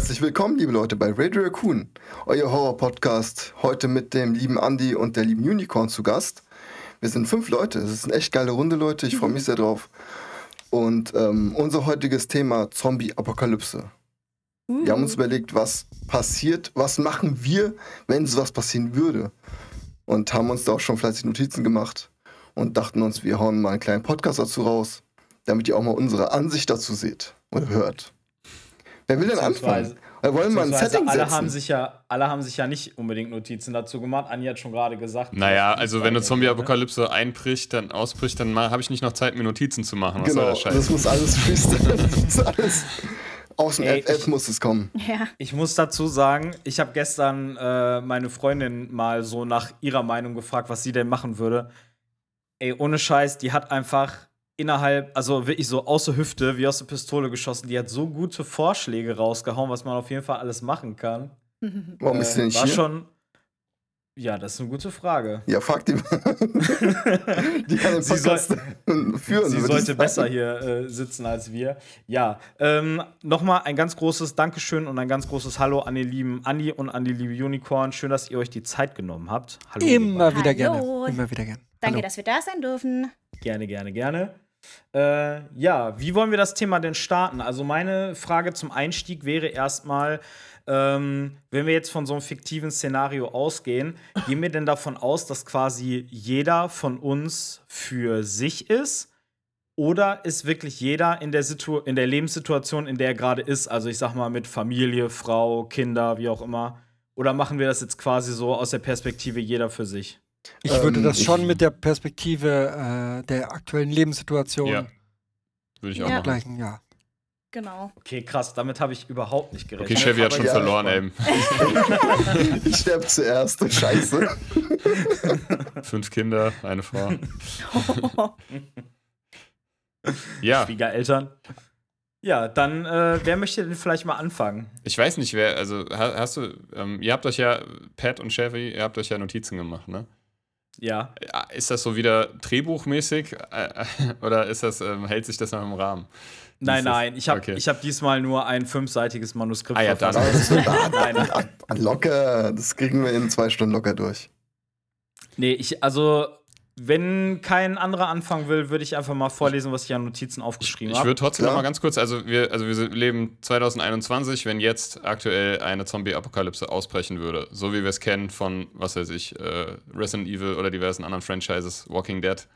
Herzlich willkommen, liebe Leute, bei Radio Raccoon, euer Horror-Podcast. Heute mit dem lieben Andy und der lieben Unicorn zu Gast. Wir sind fünf Leute, es ist eine echt geile Runde, Leute, ich freue mich sehr drauf. Und ähm, unser heutiges Thema Zombie-Apokalypse. Wir haben uns überlegt, was passiert, was machen wir, wenn sowas passieren würde. Und haben uns da auch schon fleißig Notizen gemacht und dachten uns, wir hauen mal einen kleinen Podcast dazu raus, damit ihr auch mal unsere Ansicht dazu seht oder hört. Wer will denn anfangen? Wir wollen mal ein Setting alle setzen. haben sich ja, alle haben sich ja nicht unbedingt Notizen dazu gemacht. Anni hat schon gerade gesagt. Naja, also wenn eine Zombie-Apokalypse einbricht, dann ausbricht, dann habe ich nicht noch Zeit, mir Notizen zu machen. Was soll genau, das muss alles freestyle. Das muss alles aus dem Ey, FF ich- muss es kommen. Ja. Ich muss dazu sagen, ich habe gestern äh, meine Freundin mal so nach ihrer Meinung gefragt, was sie denn machen würde. Ey, ohne Scheiß, die hat einfach innerhalb, also wirklich so aus der Hüfte, wie aus der Pistole geschossen. Die hat so gute Vorschläge rausgehauen, was man auf jeden Fall alles machen kann. Warum ist sie Äh, nicht war hier? schon. Ja, das ist eine gute Frage. Ja, frag die die kann den Sie soll- Podcast führen. Sie sollte besser hier äh, sitzen als wir. Ja, ähm, nochmal ein ganz großes Dankeschön und ein ganz großes Hallo an den lieben Andi und an die liebe Unicorn. Schön, dass ihr euch die Zeit genommen habt. Hallo. Immer wieder Hallo. gerne. Immer wieder gerne. Danke, Hallo. dass wir da sein dürfen. Gerne, gerne, gerne. Äh, ja, wie wollen wir das Thema denn starten? Also meine Frage zum Einstieg wäre erstmal, ähm, wenn wir jetzt von so einem fiktiven Szenario ausgehen, gehen wir denn davon aus, dass quasi jeder von uns für sich ist? Oder ist wirklich jeder in der, Situ in der Lebenssituation, in der er gerade ist? Also ich sag mal mit Familie, Frau, Kinder, wie auch immer. Oder machen wir das jetzt quasi so aus der Perspektive jeder für sich? Ich würde Ähm, das ich- schon mit der Perspektive äh, der aktuellen Lebenssituation Ja. Würde ich auch Ja. machen. gleichen, ja. Genau. Okay, krass, damit habe ich überhaupt nicht gerechnet. Okay, Chevy hat schon ja, verloren, ey. Ich sterbe zuerst. Scheiße. Fünf Kinder, eine Frau. Ja, Schwiegereltern. Ja, dann, äh, wer möchte denn vielleicht mal anfangen? ich weiß nicht, wer, also ha- hast du, ähm, ihr habt euch ja, Pat und Chevy, ihr habt euch ja Notizen gemacht, ne? Ja. Ja, Ist das so wieder drehbuchmäßig äh, oder ist das, ähm, hält sich das noch im Rahmen? Nein, nein, ich habe okay. ich hab diesmal nur ein fünfseitiges Manuskript Ah ja, dann. verfasst. nein, nein. Locker. Das kriegen wir in zwei Stunden locker durch. Nee, ich, also, wenn kein anderer anfangen will, würde ich einfach mal vorlesen, was ich an Notizen aufgeschrieben Ich habe. würde trotzdem Klar. noch mal ganz kurz, also wir, also wir leben 2021, wenn jetzt aktuell eine Zombie-Apokalypse ausbrechen würde, so wie wir es kennen von, was weiß ich, äh, Resident Evil oder diversen anderen Franchises, Walking Dead.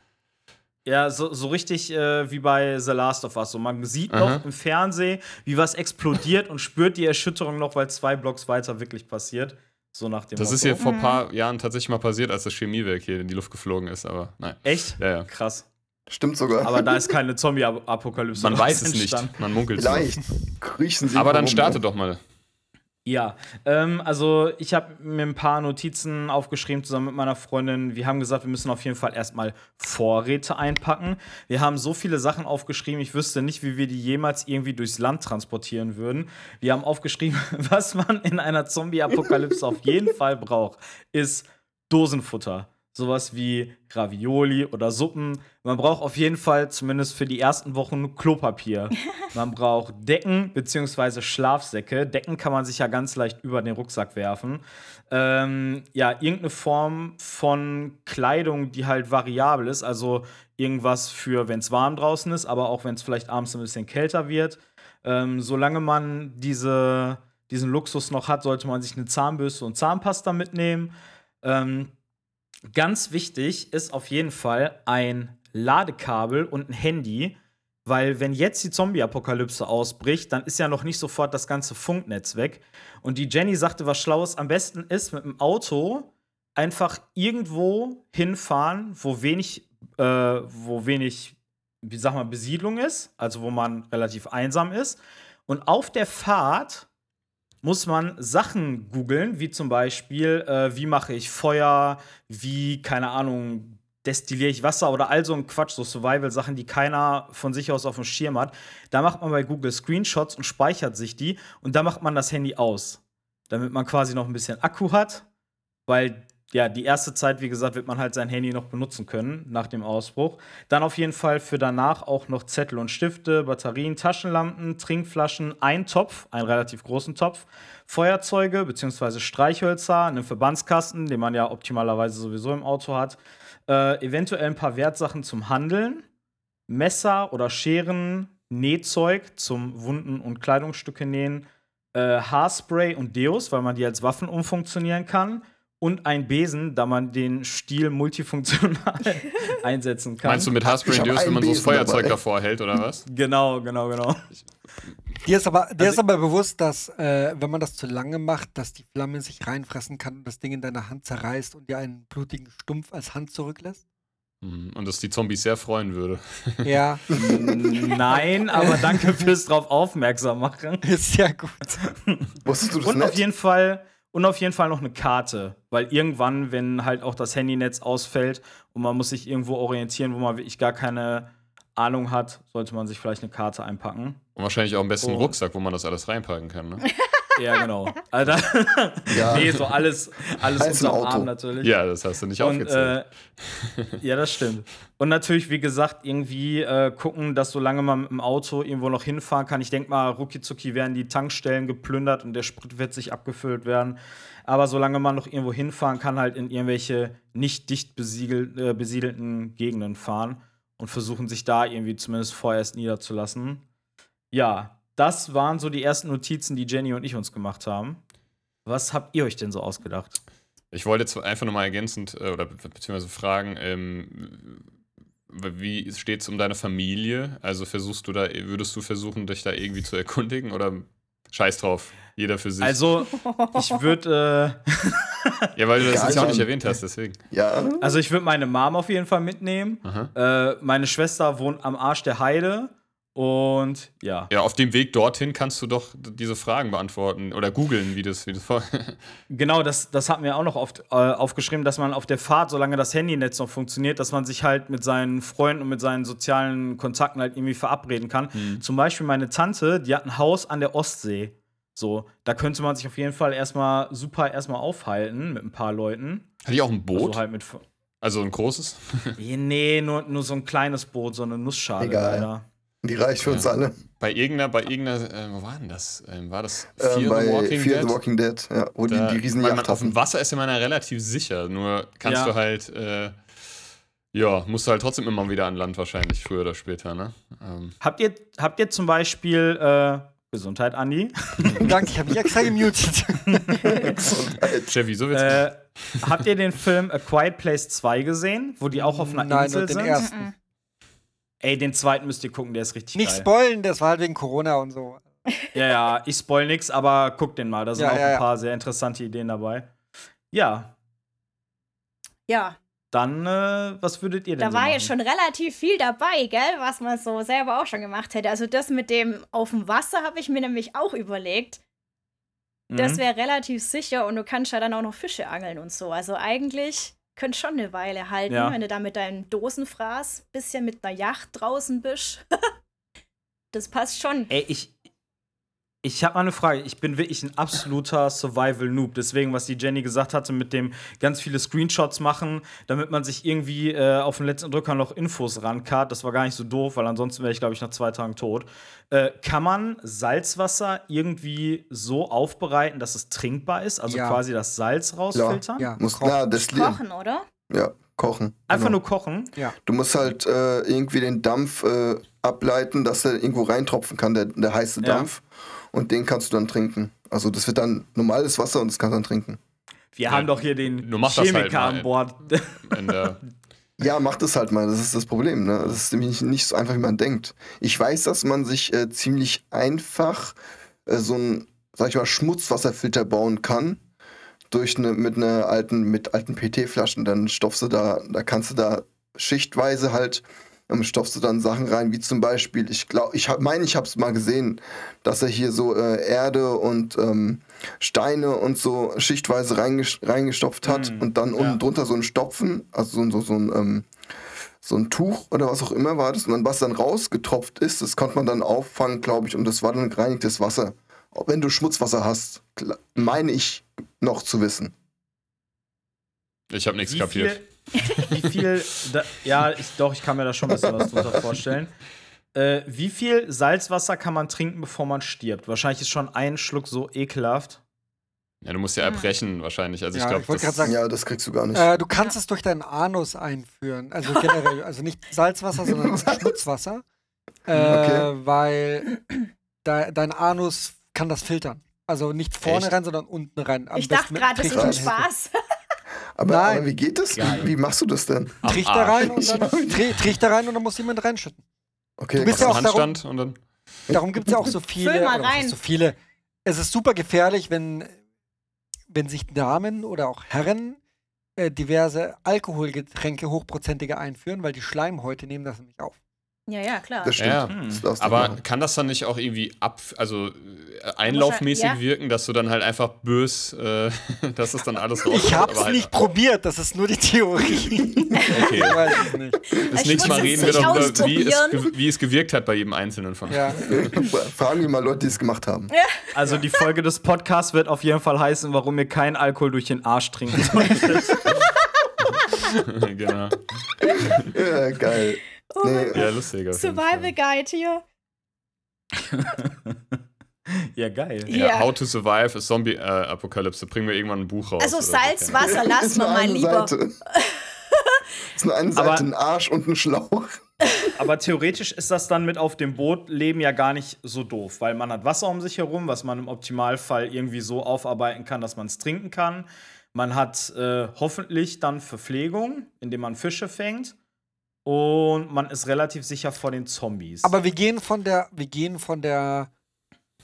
Ja, so, so richtig äh, wie bei The Last of Us. So, man sieht Aha. noch im Fernsehen, wie was explodiert und spürt die Erschütterung noch, weil zwei Blocks weiter wirklich passiert. So nach dem Das ist Motto. hier vor ein paar Jahren tatsächlich mal passiert, als das Chemiewerk hier in die Luft geflogen ist, aber nein. Echt? Ja, ja. Krass. Stimmt sogar. Aber da ist keine Zombie-Apokalypse. Man weiß es entstanden. nicht, man munkelt es. Vielleicht kriechen sie. Aber dann rum, starte ne? doch mal. Ja, ähm, also ich habe mir ein paar Notizen aufgeschrieben zusammen mit meiner Freundin. Wir haben gesagt, wir müssen auf jeden Fall erstmal Vorräte einpacken. Wir haben so viele Sachen aufgeschrieben, ich wüsste nicht, wie wir die jemals irgendwie durchs Land transportieren würden. Wir haben aufgeschrieben, was man in einer Zombie-Apokalypse auf jeden Fall braucht, ist Dosenfutter. Sowas wie Ravioli oder Suppen. Man braucht auf jeden Fall zumindest für die ersten Wochen Klopapier. Man braucht Decken bzw. Schlafsäcke. Decken kann man sich ja ganz leicht über den Rucksack werfen. Ähm, ja, irgendeine Form von Kleidung, die halt variabel ist. Also irgendwas für, wenn es warm draußen ist, aber auch wenn es vielleicht abends ein bisschen kälter wird. Ähm, solange man diese, diesen Luxus noch hat, sollte man sich eine Zahnbürste und Zahnpasta mitnehmen. Ähm, ganz wichtig ist auf jeden Fall ein Ladekabel und ein Handy. Weil wenn jetzt die Zombie-Apokalypse ausbricht, dann ist ja noch nicht sofort das ganze Funknetz weg. Und die Jenny sagte, was Schlaues am besten ist, mit dem Auto einfach irgendwo hinfahren, wo wenig, äh, wo wenig, wie sag mal, Besiedlung ist, also wo man relativ einsam ist. Und auf der Fahrt muss man Sachen googeln, wie zum Beispiel, äh, wie mache ich Feuer, wie, keine Ahnung, destilliere ich Wasser oder all so ein Quatsch, so Survival-Sachen, die keiner von sich aus auf dem Schirm hat. Da macht man bei Google Screenshots und speichert sich die und da macht man das Handy aus, damit man quasi noch ein bisschen Akku hat, weil ja, die erste Zeit, wie gesagt, wird man halt sein Handy noch benutzen können nach dem Ausbruch. Dann auf jeden Fall für danach auch noch Zettel und Stifte, Batterien, Taschenlampen, Trinkflaschen, ein Topf, einen relativ großen Topf, Feuerzeuge bzw. Streichhölzer, einen Verbandskasten, den man ja optimalerweise sowieso im Auto hat, äh, eventuell ein paar Wertsachen zum Handeln, Messer oder Scheren, Nähzeug zum Wunden- und Kleidungsstücke nähen, äh, Haarspray und Deos, weil man die als Waffen umfunktionieren kann und ein Besen, da man den Stiel multifunktional einsetzen kann. Meinst du mit Haarspray Deos, wenn man so das Feuerzeug dabei. davor hält, oder was? Genau, genau, genau. Dir ist aber, dir Also- ist aber bewusst, dass, äh, wenn man das zu lange macht, dass die Flamme sich reinfressen kann und das Ding in deiner Hand zerreißt und dir einen blutigen Stumpf als Hand zurücklässt? Mhm. Und dass die Zombies sehr freuen würde. Ja, Nein, aber danke fürs drauf aufmerksam machen. ist sehr gut. Wusstest du das Und nicht? auf jeden Fall und auf jeden Fall noch eine Karte, weil irgendwann, wenn halt auch das Handynetz ausfällt und man muss sich irgendwo orientieren, wo man wirklich gar keine Ahnung hat, sollte man sich vielleicht eine Karte einpacken. Und wahrscheinlich auch am besten einen. Rucksack, wo man das alles reinpacken kann. Ne? Ja, genau. Alter, Ja. nee, so alles, alles im unterm Auto. Arm natürlich. Ja, das hast du nicht Und, aufgezählt. äh, ja, das stimmt. Und natürlich, wie gesagt, irgendwie äh, gucken, dass solange man mit dem Auto irgendwo noch hinfahren kann. Ich denke mal, rucki zucki werden die Tankstellen geplündert und der Sprit wird sich abgefüllt werden. Aber solange man noch irgendwo hinfahren kann, halt in irgendwelche nicht dicht besiegel, äh, besiedelten Gegenden fahren und versuchen sich da irgendwie zumindest vorerst niederzulassen. Ja, das waren so die ersten Notizen, die Jenny und ich uns gemacht haben. Was habt ihr euch denn so ausgedacht? Ich wollte jetzt einfach nochmal ergänzend äh, oder be beziehungsweise fragen, ähm, wie steht es um deine Familie? Also versuchst du da, würdest du versuchen, dich da irgendwie zu erkundigen oder scheiß drauf, jeder für sich? Also, ich würde äh, ja, weil du das Egal, jetzt auch nicht erwähnt hast, deswegen. Ja, Also ich würde meine Mom auf jeden Fall mitnehmen. Äh, meine Schwester wohnt am Arsch der Heide. Und ja. Ja, auf dem Weg dorthin kannst du doch diese Fragen beantworten oder googeln, wie das, wie das vor. Genau, das, das hat mir auch noch oft äh, aufgeschrieben, dass man auf der Fahrt, solange das Handynetz noch funktioniert, dass man sich halt mit seinen Freunden und mit seinen sozialen Kontakten halt irgendwie verabreden kann. Zum Beispiel meine Tante, die hat ein Haus an der Ostsee. So, da könnte man sich auf jeden Fall erstmal super erstmal aufhalten mit ein paar Leuten. Hat die auch ein Boot? Also halt mit. Also ein großes? Nee, nur, nur so ein kleines Boot, so eine Nussschale Egal. leider. Die reicht für uns Ja. alle. Bei irgendeiner, bei irgendeiner, äh, wo war denn das? Ähm, war das Ähm, Fear bei the Walking Fear Dead? the Walking Dead, ja, wo Da- die, die riesen man auf dem. Wasser ist ja man ja relativ sicher, nur kannst Ja. du halt, äh, ja, musst du halt trotzdem immer wieder an Land wahrscheinlich, früher oder später, ne? Ähm, Habt ihr, habt ihr zum Beispiel äh, Gesundheit, Andi? Danke, ich habe mich extra gemutet. Chevy, so wird's. äh, habt ihr den Film A Quiet Place 2 gesehen, wo die auch auf einer Nein, Insel nur den sind? ersten. Ey, den zweiten müsst ihr gucken, der ist richtig Nicht geil. spoilen, das war halt wegen Corona und so. Ja, ja, ich spoil nix, aber guckt den mal. Da sind Ja, auch ja, ein ja. paar sehr interessante Ideen dabei. Ja, Ja, dann, äh, was würdet ihr denn da so war machen? jetzt schon relativ viel dabei, gell, was man so selber auch schon gemacht hätte. Also das mit dem auf dem Wasser habe ich mir nämlich auch überlegt. Das Mhm. wäre relativ sicher und du kannst ja dann auch noch Fische angeln und so. Also eigentlich könnte schon eine Weile halten, Ja. wenn du da mit deinem Dosenfraß bisschen mit einer Yacht draußen bist. das passt schon. Ey, ich. Ich habe mal eine Frage. Ich bin wirklich ein absoluter Survival-Noob. Deswegen, was die Jenny gesagt hatte, mit dem ganz viele Screenshots machen, damit man sich irgendwie äh, auf den letzten Drücker noch Infos rankarrt. Das war gar nicht so doof, weil ansonsten wäre ich, glaube ich, nach zwei Tagen tot. Äh, kann man Salzwasser irgendwie so aufbereiten, dass es trinkbar ist? Also Ja. quasi das Salz rausfiltern? Ja, Muss kochen. klar destillieren. Kochen, oder? Ja, kochen. Einfach genau. nur kochen? Du musst halt äh, irgendwie den Dampf äh, ableiten, dass er irgendwo reintropfen kann, der, der heiße Ja. Dampf. Und den kannst du dann trinken. Also das wird dann normales Wasser und das kannst du dann trinken. Wir Ja, haben doch hier den du machst das halt Chemiker mal. an Bord. Ja, macht es halt mal. Das ist das Problem. Ne? Das ist nämlich nicht, so einfach, wie man denkt. Ich weiß, dass man sich äh, ziemlich einfach äh, so ein, sag ich mal, Schmutzwasserfilter bauen kann. Durch eine, mit einer alten, mit alten PT-Flaschen. Dann stopfst du da, da kannst du da schichtweise halt, stopfst du dann Sachen rein, wie zum Beispiel, ich glaube, ich hab, meine, ich habe es mal gesehen, dass er hier so äh, Erde und ähm, Steine und so schichtweise reinges reingestopft hat Mm, und dann ja. unten drunter so ein Stopfen, also so, so, so ein ähm, so ein Tuch oder was auch immer war das. Und dann, was dann rausgetropft ist, das konnte man dann auffangen, glaube ich, und das war dann gereinigtes Wasser. Auch wenn du Schmutzwasser hast, meine ich noch zu wissen. Ich habe nichts kapiert. viel, wie viel da, ja, ich, doch, ich kann mir da schon ein bisschen was drunter vorstellen. Äh, wie viel Salzwasser kann man trinken, bevor man stirbt? Wahrscheinlich ist schon ein Schluck so ekelhaft. Ja, du musst ja erbrechen wahrscheinlich. Also ich Ja, glaube, ich wollte gerade sagen, Ja, das kriegst du gar nicht. Äh, du kannst es durch deinen Anus einführen. Also generell, also nicht Salzwasser, sondern Schmutzwasser. Äh, Okay. Weil de dein Anus kann das filtern. Also nicht vorne Echt? rein, sondern unten rein. Am Ich dachte gerade, das ist ein. Spaß. Aber, nein. aber wie geht das? Wie, wie machst du das denn? Am Trichter Arsch. rein und dann tri Trichter rein und dann muss jemand reinschütten. Okay, Du bist ja auch darum- und dann. Darum gibt es ja auch so viele. So viele. Es ist super gefährlich, wenn, wenn sich Damen oder auch Herren äh, diverse Alkoholgetränke hochprozentige einführen, weil die Schleimhäute nehmen das nämlich auf. Ja, ja, klar. das stimmt. Ja. Hm. Das Aber machen. kann das dann nicht auch irgendwie ab, also äh, einlaufmäßig ja. wirken, dass du dann halt einfach bös, äh, dass es dann alles rauskommt? Ich hab's halt, nicht probiert, das ist nur die Theorie. Okay. ich weiß es nicht. Das Ich nächste Mal reden wir doch nicht über, wie es, wie es gewirkt hat bei jedem Einzelnen von Ja. Fragen wir mal Leute, die es gemacht haben. Also die Folge des Podcasts wird auf jeden Fall heißen, warum ihr keinen Alkohol durch den Arsch trinken solltet. genau. Ja, geil. Oh mein Nee, Ja, lustig. auf jeden Survival. Guide hier. ja, geil. Ja, Ja. How to Survive a Zombie äh, Apokalypse. Bringen wir irgendwann ein Buch raus. Also so, Salzwasser wir nur mal eine lieber. Seite. ist nur eine Seite, Aber- ein Arsch und ein Schlauch. Aber theoretisch ist das dann mit auf dem Boot leben ja gar nicht so doof, weil man hat Wasser um sich herum, was man im Optimalfall irgendwie so aufarbeiten kann, dass man es trinken kann. Man hat äh, hoffentlich dann Verpflegung, indem man Fische fängt. Und man ist relativ sicher vor den Zombies. Aber wir gehen von der, wir gehen von der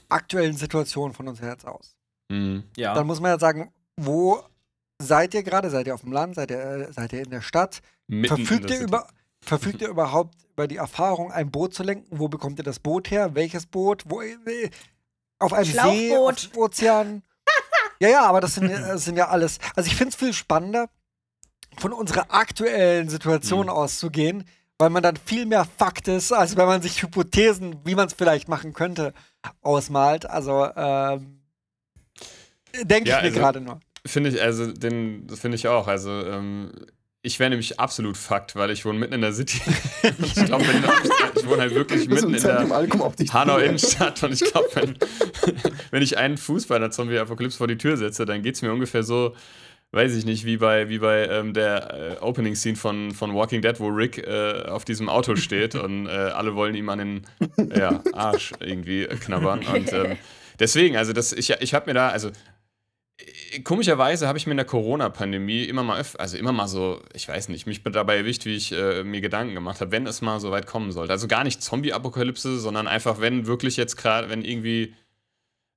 aktuellen Situation von uns jetzt aus. Mhm. ja. Dann muss man ja sagen, wo seid ihr gerade? Seid ihr auf dem Land? Seid ihr, äh, seid ihr in der Stadt? Mitten Verfügt der ihr, City. über, verfügt ihr überhaupt über die Erfahrung, ein Boot zu lenken? Wo bekommt ihr das Boot her? Welches Boot? Wo, äh, auf einem See? Auf Schlauchboot. dem Ozean? ja, ja, aber das sind, das sind ja alles. Also ich finde es viel spannender, von unserer aktuellen Situation Mhm. auszugehen, weil man dann viel mehr Fakt ist, als wenn man sich Hypothesen, wie man es vielleicht machen könnte, ausmalt. Also ähm, denke Ja, ich mir also- gerade nur. Finde ich, also, den, finde ich auch. Also, ähm, ich wäre nämlich absolut Fakt, weil ich wohne mitten in der City. und ich glaube, wenn ich wohne halt wirklich mitten in der Alkum auf dich Hanau. Innenstadt und ich glaube, wenn, wenn ich einen Fuß bei einer Zombie-Apokalypse vor die Tür setze, dann geht es mir ungefähr so, weiß ich nicht, wie bei, wie bei ähm, der äh, Opening-Scene von, von Walking Dead, wo Rick äh, auf diesem Auto steht und äh, alle wollen ihm an den ja, Arsch irgendwie knabbern. Und ähm, deswegen, also das, ich, ich habe mir da, also äh, komischerweise habe ich mir in der Corona-Pandemie immer mal, also immer mal so, ich weiß nicht, mich dabei erwischt, wie ich äh, mir Gedanken gemacht habe, wenn es mal so weit kommen sollte. Also gar nicht Zombie-Apokalypse, sondern einfach, wenn wirklich jetzt gerade, wenn irgendwie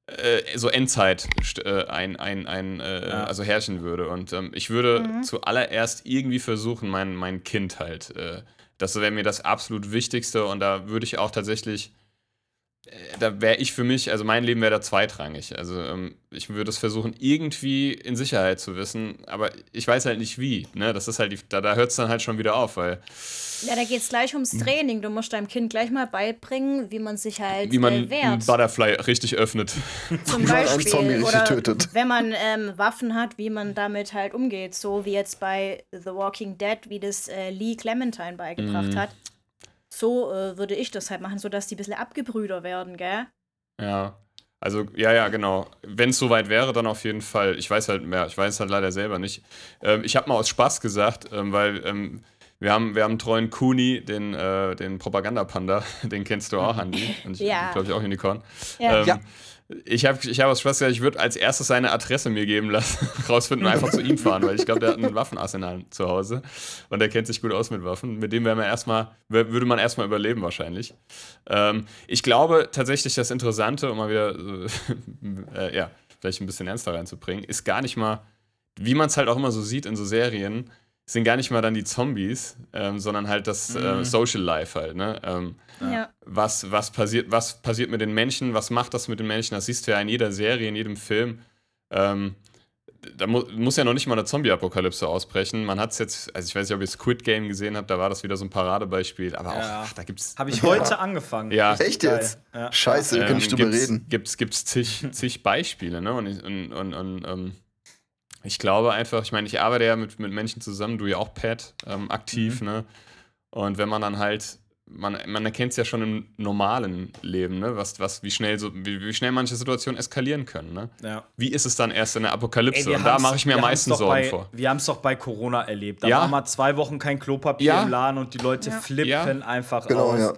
äh, so Endzeit äh, ein, ein, ein äh, Ja. also herrschen würde. Und ähm, ich würde Mhm. zuallererst irgendwie versuchen, mein, mein Kind halt, äh, das wäre mir das absolut Wichtigste und da würde ich auch tatsächlich äh, da wäre ich für mich, also mein Leben wäre da zweitrangig. Also ähm, ich würde es versuchen, irgendwie in Sicherheit zu wissen, aber ich weiß halt nicht wie. Ne? Das ist halt, die, da, da hört es dann halt schon wieder auf, weil Ja, da geht es gleich ums Training. Du musst deinem Kind gleich mal beibringen, wie man sich halt wie man äh, einen wehrt. Butterfly richtig öffnet. Zum Beispiel. Zombie richtig Oder tötet. wenn man ähm, Waffen hat, wie man damit halt umgeht. So wie jetzt bei The Walking Dead, wie das äh, Lee Clementine beigebracht Mhm. hat. So äh, würde ich das halt machen, sodass die ein bisschen abgebrüder werden, gell? Ja. Also, ja, ja, genau. Wenn es soweit wäre, dann auf jeden Fall. Ich weiß halt mehr, ich weiß halt leider selber nicht. Ähm, ich habe mal aus Spaß gesagt, ähm, weil ähm, Wir haben, wir haben einen treuen Kuni, den, äh, den Propagandapanda, den kennst du auch, Andi. Und ich Ja. glaube ich auch Unicorn. Ja. Ähm, Ja. Ich habe ich hab aus Spaß gesagt, ich würde als erstes seine Adresse mir geben lassen, rausfinden und einfach zu ihm fahren, weil ich glaube, der hat ein Waffenarsenal zu Hause und der kennt sich gut aus mit Waffen. Mit dem wäre man erstmal, würde man erstmal überleben wahrscheinlich. Ähm, ich glaube tatsächlich, das Interessante, um mal wieder, äh, ja, vielleicht ein bisschen ernster reinzubringen, ist gar nicht mal, wie man es halt auch immer so sieht in so Serien, sind gar nicht mal dann die Zombies, ähm, sondern halt das äh, Social Life halt, ne? Ähm, Ja. was, was, passiert, was passiert mit den Menschen, was macht das mit den Menschen, das siehst du ja in jeder Serie, in jedem Film. Ähm, da mu muss ja noch nicht mal eine Zombie-Apokalypse ausbrechen. Man hat es jetzt, also ich weiß nicht, ob ihr Squid Game gesehen habt, da war das wieder so ein Paradebeispiel, aber auch, Ja. ach, da gibt's. Habe ich heute angefangen. Ja, Echt jetzt? Ja. Scheiße, wir können nicht drüber gibt's, reden. Gibt's, gibt's zig, zig Beispiele, ne? Und, ich- und, und, und ähm, ich glaube einfach, ich meine, ich arbeite ja mit, mit Menschen zusammen, du ja auch, Pat, ähm, aktiv, Mhm. ne? Und wenn man dann halt, man, man erkennt es ja schon im normalen Leben, ne? Was, was, wie schnell so, wie, wie schnell manche Situationen eskalieren können, ne? Ja. Wie ist es dann erst in der Apokalypse? wir und da mache ich mir am meisten Sorgen bei, vor. Wir haben es doch bei Corona erlebt. Da Ja. war mal zwei Wochen kein Klopapier Ja. im Laden und die Leute Ja. flippen Ja. einfach Genau, aus.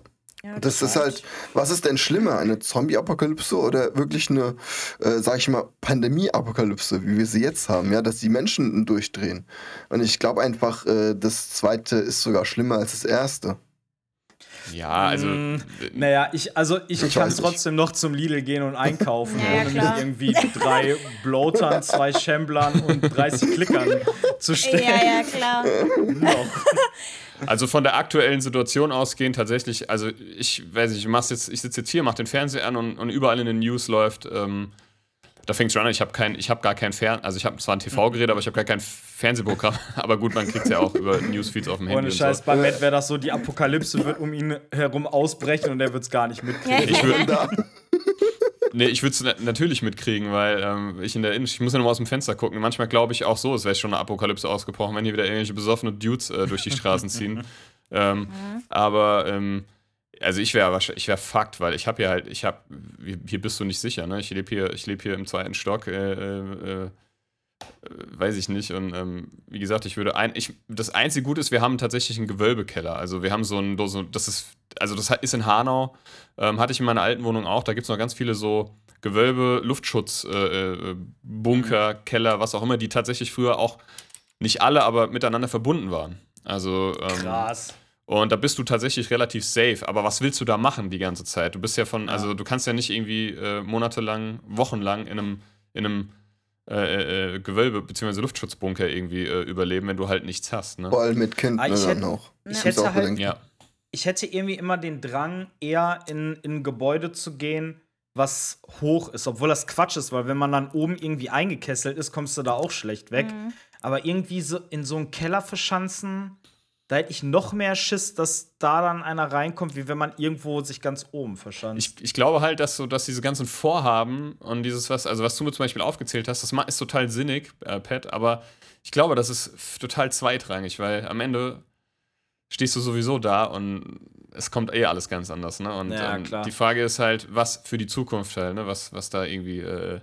Ja. Das ist halt, was ist denn schlimmer, eine Zombie-Apokalypse oder wirklich eine, äh, sag ich mal, Pandemie-Apokalypse, wie wir sie jetzt haben, ja, dass die Menschen durchdrehen. Und ich glaube einfach, äh, das zweite ist sogar schlimmer als das erste. Ja, also. Mm, Naja, ich, also ich, Ich kann trotzdem noch zum Lidl gehen und einkaufen, Ja, ohne klar. mich irgendwie drei Bloatern, zwei Schemblern und 30 Klickern zu stellen. Ja, ja, klar. Noch. Also von der aktuellen Situation ausgehend tatsächlich, also ich weiß nicht, ich, mach's jetzt, ich sitze jetzt hier, mach den Fernseher an und, und überall in den News läuft, ähm, da fängt schon an, ich habe kein, ich habe gar kein Fern, also ich habe zwar ein TV-Gerät, aber ich habe gar kein Fernsehprogramm, aber gut, man kriegt ja auch über Newsfeeds auf dem Handy Ohne und Scheiß, so. bei Matt wäre das so, die Apokalypse wird um ihn herum ausbrechen und er wird es gar nicht mitkriegen. Ich würde Da. nee, ich würde es na natürlich mitkriegen, weil ähm, ich in der Innenstadt, ich muss ja nochmal aus dem Fenster gucken. Manchmal glaube ich auch so, es wäre schon eine Apokalypse ausgebrochen, wenn hier wieder irgendwelche besoffene Dudes äh, durch die Straßen ziehen. ähm, aber ähm, also ich wäre wahrscheinlich, ich wäre fucked, weil ich habe hier halt, ich habe, hier bist du nicht sicher, ne? Ich lebe hier, ich lebe hier im zweiten Stock, äh, äh, äh, weiß ich nicht. Und ähm, wie gesagt, ich würde ein, ich, das einzige Gute ist, wir haben tatsächlich einen Gewölbekeller. Also wir haben so ein, so, das ist, also das ist in Hanau, ähm, hatte ich in meiner alten Wohnung auch. Da gibt es noch ganz viele so Gewölbe, Luftschutz, äh, äh, Bunker, Keller, was auch immer, die tatsächlich früher auch nicht alle, aber miteinander verbunden waren. Also ähm, Krass. Und da bist du tatsächlich relativ safe. Aber was willst du da machen die ganze Zeit? Du bist ja von, also du kannst ja nicht irgendwie äh, monatelang, wochenlang in einem, in einem äh, äh, Gewölbe bzw. Luftschutzbunker irgendwie äh, überleben, wenn du halt nichts hast. Ne? Vor allem mit Kind Ah, ne, ich dann hätte- auch. ich Muss hätte auch halt-. Ja. Ich hätte irgendwie immer den Drang, eher in, in ein Gebäude zu gehen, was hoch ist, obwohl das Quatsch ist, weil wenn man dann oben irgendwie eingekesselt ist, kommst du da auch schlecht weg. Aber irgendwie so in so einen Keller verschanzen, da hätte ich noch mehr Schiss, dass da dann einer reinkommt, wie wenn man irgendwo sich ganz oben verschanzt. Ich, ich glaube halt, dass so, dass diese ganzen Vorhaben und dieses, was, also was du mir zum Beispiel aufgezählt hast, das ist total sinnig, äh, Pat, aber ich glaube, das ist total zweitrangig, weil am Ende stehst du sowieso da und es kommt eh alles ganz anders, ne? Und Ja, ähm, die Frage ist halt, was für die Zukunft halt, ne? Was, was da irgendwie äh,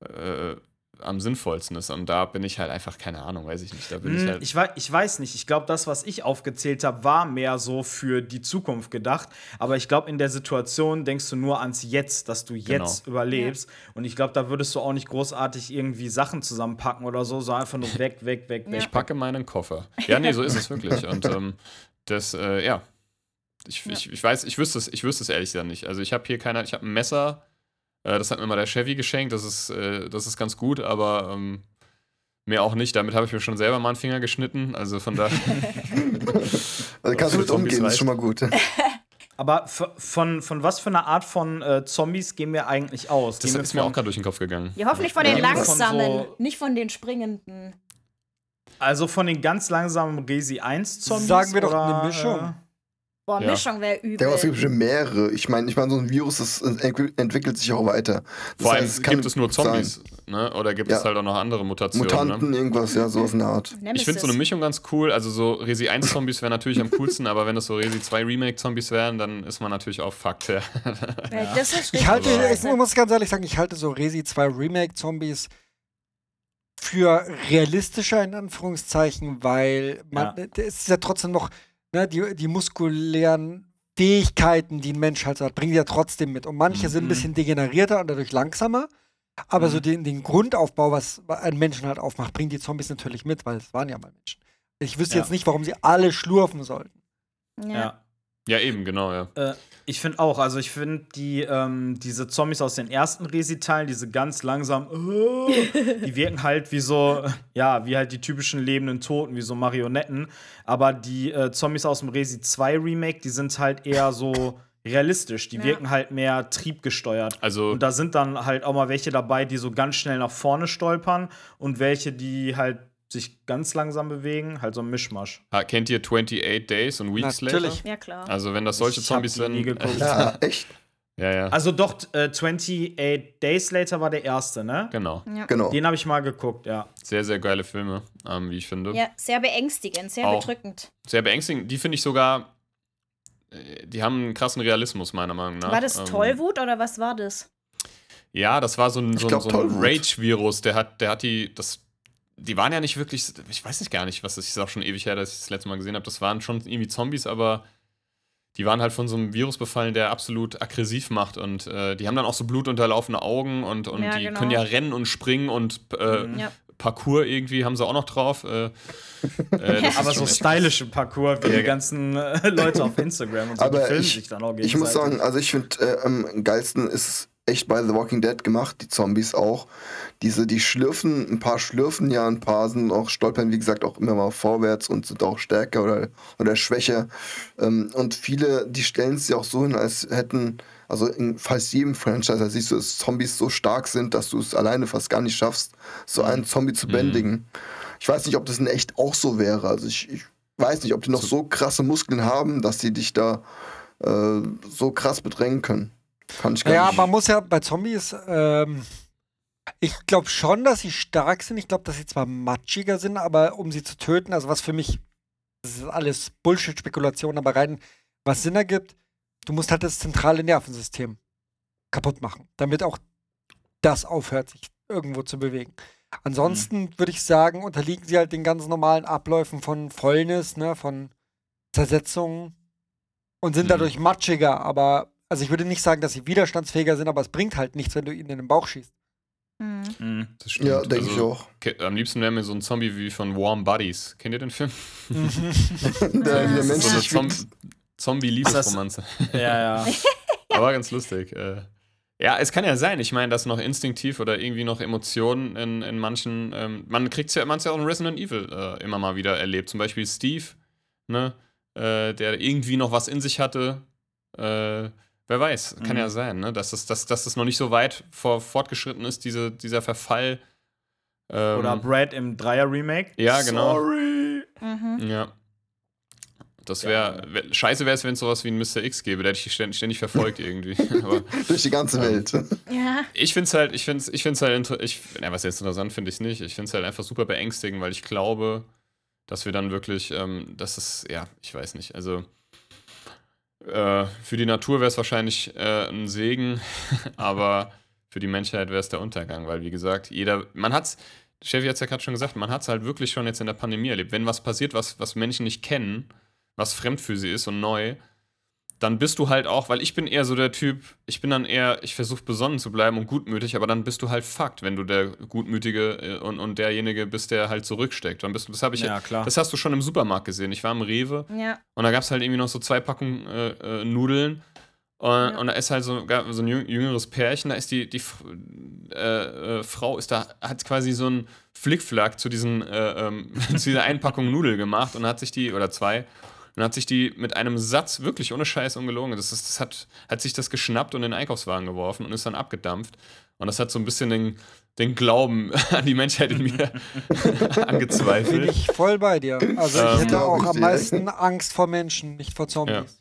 äh, am sinnvollsten ist. Und da bin ich halt einfach, keine Ahnung, weiß ich nicht. Da bin ich Hm, halt. Ich, wei ich weiß nicht. Ich glaube, das, was ich aufgezählt habe, war mehr so für die Zukunft gedacht. Aber ich glaube, in der Situation denkst du nur ans Jetzt, dass du jetzt überlebst. Und ich glaube, da würdest du auch nicht großartig irgendwie Sachen zusammenpacken oder so, sondern einfach nur weg, weg, weg, weg. Ich packe meinen Koffer. Ja, nee, so ist es wirklich. Und ähm, das, äh, ja. Ich, ich, ich weiß, ich wüsste es, ich wüsste es ehrlich gesagt nicht. Also ich habe hier keine, ich habe ein Messer, äh, das hat mir mal der Chevy geschenkt, das ist, äh, das ist ganz gut, aber ähm, mehr auch nicht. Damit habe ich mir schon selber mal einen Finger geschnitten. Also von daher. Also kannst du mit Zombies umgehen, das ist reicht. schon mal gut. Aber von, von was für einer Art von äh, Zombies gehen wir eigentlich aus? Das gehen ist mir auch gerade durch den Kopf gegangen. Ja, hoffentlich von den von langsamen, so- nicht von den springenden. Also von den ganz langsamen Resi 1 Zombies? Sagen wir doch oder, eine Mischung. Boah, Ja. Mischung wäre übel. Der es gibt bestimmt mehrere. Ich meine, ich meine, so ein Virus, das entwickelt sich auch weiter. Das Vor allem heißt, kann gibt es nur. Zombies, ne? Oder gibt Ja. es halt auch noch andere Mutationen? Mutanten, Ne? irgendwas, ja, sowas in der Art. Ich finde so eine Mischung ganz cool. Also so Resi 1 Zombies wäre natürlich am coolsten, aber wenn es so Resi 2 Remake Zombies wären, dann ist man natürlich auch fucked. Ja. Ja, das ist Ich halte, ich muss ganz ehrlich sagen, ich halte so Resi 2 Remake Zombies für realistischer in Anführungszeichen, weil man, es ist ja trotzdem noch, ne, die, die muskulären Fähigkeiten, die ein Mensch halt so hat, bringen die ja trotzdem mit. Und manche sind ein Mhm. bisschen degenerierter und dadurch langsamer. Aber so Mhm. den, den Grundaufbau, was ein Menschen halt aufmacht, bringen die Zombies natürlich mit, weil es waren ja mal Menschen. Ich wüsste Ja. jetzt nicht, warum sie alle schlurfen sollten. Ja. Ja. Ja, eben, genau, ja. Äh, ich finde auch, also ich finde die, ähm, diese Zombies aus den ersten Resi-Teilen, diese ganz langsam, äh, die wirken halt wie so, ja, wie halt die typischen lebenden Toten, wie so Marionetten. Aber die äh, Zombies aus dem Resi 2 Remake, die sind halt eher so realistisch. Die Ja. wirken halt mehr triebgesteuert. Also, Und da sind dann halt auch mal welche dabei, die so ganz schnell nach vorne stolpern und welche, die halt sich ganz langsam bewegen, halt so ein Mischmasch. ha- kennt ihr 28 Days und Weeks Natürlich. Later? ja, klar. Also, wenn das solche Ich hab Zombies die sind. nie geguckt. Ja, echt? ja, ja. Also doch, äh, 28 Days Later war der erste, ne? genau. ja. Genau. Den habe ich mal geguckt, ja. Sehr, sehr geile Filme, ähm, wie ich finde. ja, sehr beängstigend, sehr Auch. bedrückend. Sehr beängstigend. Die finde ich sogar. äh, Die haben einen krassen Realismus, meiner Meinung nach. War das Ähm, Tollwut oder was war das? Ja, das war so ein, so ein, glaub, so ein Tollwut. Rage-Virus. Der hat, der hat die, das, die waren ja nicht wirklich, ich weiß nicht gar nicht, was das ist auch schon ewig her, dass ich das letzte Mal gesehen habe. Das waren schon irgendwie Zombies, aber die waren halt von so einem Virus befallen, der absolut aggressiv macht und äh, die haben dann auch so blutunterlaufene Augen und, und Ja, die genau. können ja rennen und springen und äh, Mhm. Ja. Parcours irgendwie haben sie auch noch drauf. Äh, äh, Aber so stylische Parcours wie die ganzen äh, Leute auf Instagram und so, Aber die filmen ich- sich dann auch Ich muss gegenseitig. sagen, also ich finde, äh, am geilsten ist echt bei The Walking Dead gemacht, die Zombies auch. Diese, die schlürfen, ein paar schlürfen ja, ein paar sind auch stolpern, wie gesagt, auch immer mal vorwärts und sind auch stärker oder, oder schwächer. Ähm, und viele, die stellen es ja auch so hin, als hätten, also in fast jedem Franchise, siehst du, dass Zombies so stark sind, dass du es alleine fast gar nicht schaffst, so einen Zombie zu bändigen. Ich weiß nicht, ob das in echt auch so wäre. Also ich, ich weiß nicht, ob die noch so krasse Muskeln haben, dass sie dich da äh, so krass bedrängen können. Kann ich gar Ja, nicht. man muss ja bei Zombies, ähm, ich glaube schon, dass sie stark sind. Ich glaube, dass sie zwar matschiger sind, aber um sie zu töten, also was für mich, das ist alles Bullshit-Spekulation, aber rein, was Sinn ergibt, du musst halt das zentrale Nervensystem kaputt machen, damit auch das aufhört, sich irgendwo zu bewegen. Ansonsten würde ich sagen, unterliegen sie halt den ganz normalen Abläufen von Fäulnis, ne, von Zersetzungen und sind Mhm. dadurch matschiger, aber also ich würde nicht sagen, dass sie widerstandsfähiger sind, aber es bringt halt nichts, wenn du ihnen in den Bauch schießt. Hm. Mhm. Das stimmt. ja, denke ich Also, auch. ke- Am liebsten wäre mir so ein Zombie wie von Warm Buddies. Kennt ihr den Film? Der, der ist Mensch So eine Zom Zombie-Liebesromanze. Ja, ja. Aber ganz lustig. Äh. Ja, es kann ja sein. Ich meine, dass noch instinktiv oder irgendwie noch Emotionen in, in manchen. Ähm, man kriegt es ja, man ja auch in Resident Evil äh, immer mal wieder erlebt. Zum Beispiel Steve, ne, äh, der irgendwie noch was in sich hatte. Äh, wer weiß, kann Mhm. ja sein, ne, dass das, dass, dass das noch nicht so weit vor, fortgeschritten ist, diese, dieser Verfall. Ähm, Oder Brad im Dreier-Remake. Ja, genau. Sorry. Mhm. Ja. Das wäre. Wär, scheiße wäre es, wenn es sowas wie ein Mr. X gäbe. Der hätte ich ständig, ständig verfolgt irgendwie. Aber durch die ganze Welt. Ja. ich finde es halt, ich finde es ich find's halt, ich, na, was jetzt interessant finde ich es nicht. Ich finde es halt einfach super beängstigend, weil ich glaube, dass wir dann wirklich, ähm, das ist, ja, ich weiß nicht. Also äh, für die Natur wäre es wahrscheinlich äh, ein Segen, aber für die Menschheit wäre es der Untergang, weil wie gesagt, jeder, man hat's, Chevy hat es ja gerade schon gesagt, man hat es halt wirklich schon jetzt in der Pandemie erlebt. Wenn was passiert, was, was Menschen nicht kennen, was fremd für sie ist und neu, dann bist du halt auch, weil ich bin eher so der Typ, ich bin dann eher, ich versuche besonnen zu bleiben und gutmütig, aber dann bist du halt fucked, wenn du der Gutmütige äh, und, und derjenige bist, der halt zurücksteckt. Dann bist du, das habe ich Ja, klar. das hast du schon im Supermarkt gesehen. Ich war im Rewe Ja. und da gab es halt irgendwie noch so zwei Packungen äh, äh, Nudeln. Und, und da ist halt so, so ein jüng- jüngeres Pärchen, da ist die, die äh, äh, Frau ist da, hat quasi so einen Flickflack zu diesen, äh, ähm, zu dieser Einpackung Nudel gemacht und hat sich die, oder zwei, und hat sich die mit einem Satz, wirklich ohne Scheiß ungelogen, das, ist, das hat, hat sich das geschnappt und in den Einkaufswagen geworfen und ist dann abgedampft. Und das hat so ein bisschen den, den Glauben an die Menschheit in mir Bin angezweifelt. ich voll bei dir. Also Ähm, ich hätte glaub auch am meisten Angst vor Menschen, nicht vor Zombies.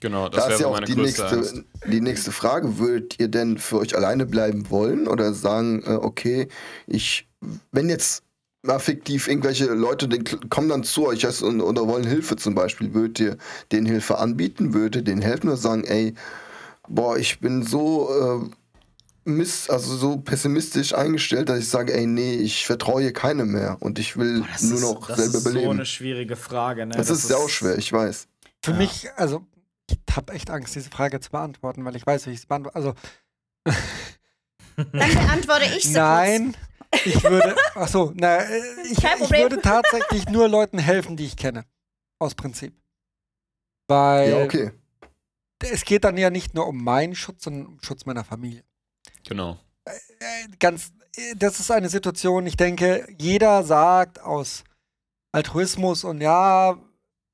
Genau, das Da ist wäre ja auch meine die größte nächste, Angst. die nächste Frage. Würdet ihr denn für euch alleine bleiben wollen oder sagen, äh, okay, ich, wenn jetzt mal fiktiv irgendwelche Leute den, kommen dann zu euch und, oder wollen Hilfe zum Beispiel, würdet ihr denen Hilfe anbieten, würdet ihr denen helfen oder sagen, ey, boah, ich bin so, äh, miss, also so pessimistisch eingestellt, dass ich sage, ey, nee, ich vertraue keinem mehr und ich will Das nur ist, noch das selber ist so eine schwierige Frage. Ne? das, ist ja auch schwer, ich weiß. Für Ja. mich, also, ich habe echt Angst, diese Frage zu beantworten, weil ich weiß, wie ich sie beantworte. Also, Dann beantworte ich sie nein, ich würde, ach so, na, äh, ich, ich würde tatsächlich nur Leuten helfen, die ich kenne. Aus Prinzip. Weil Ja, okay. es geht dann ja nicht nur um meinen Schutz, sondern um Schutz meiner Familie. Genau. Äh, ganz, äh, das ist eine Situation, ich denke, jeder sagt aus Altruismus und ja,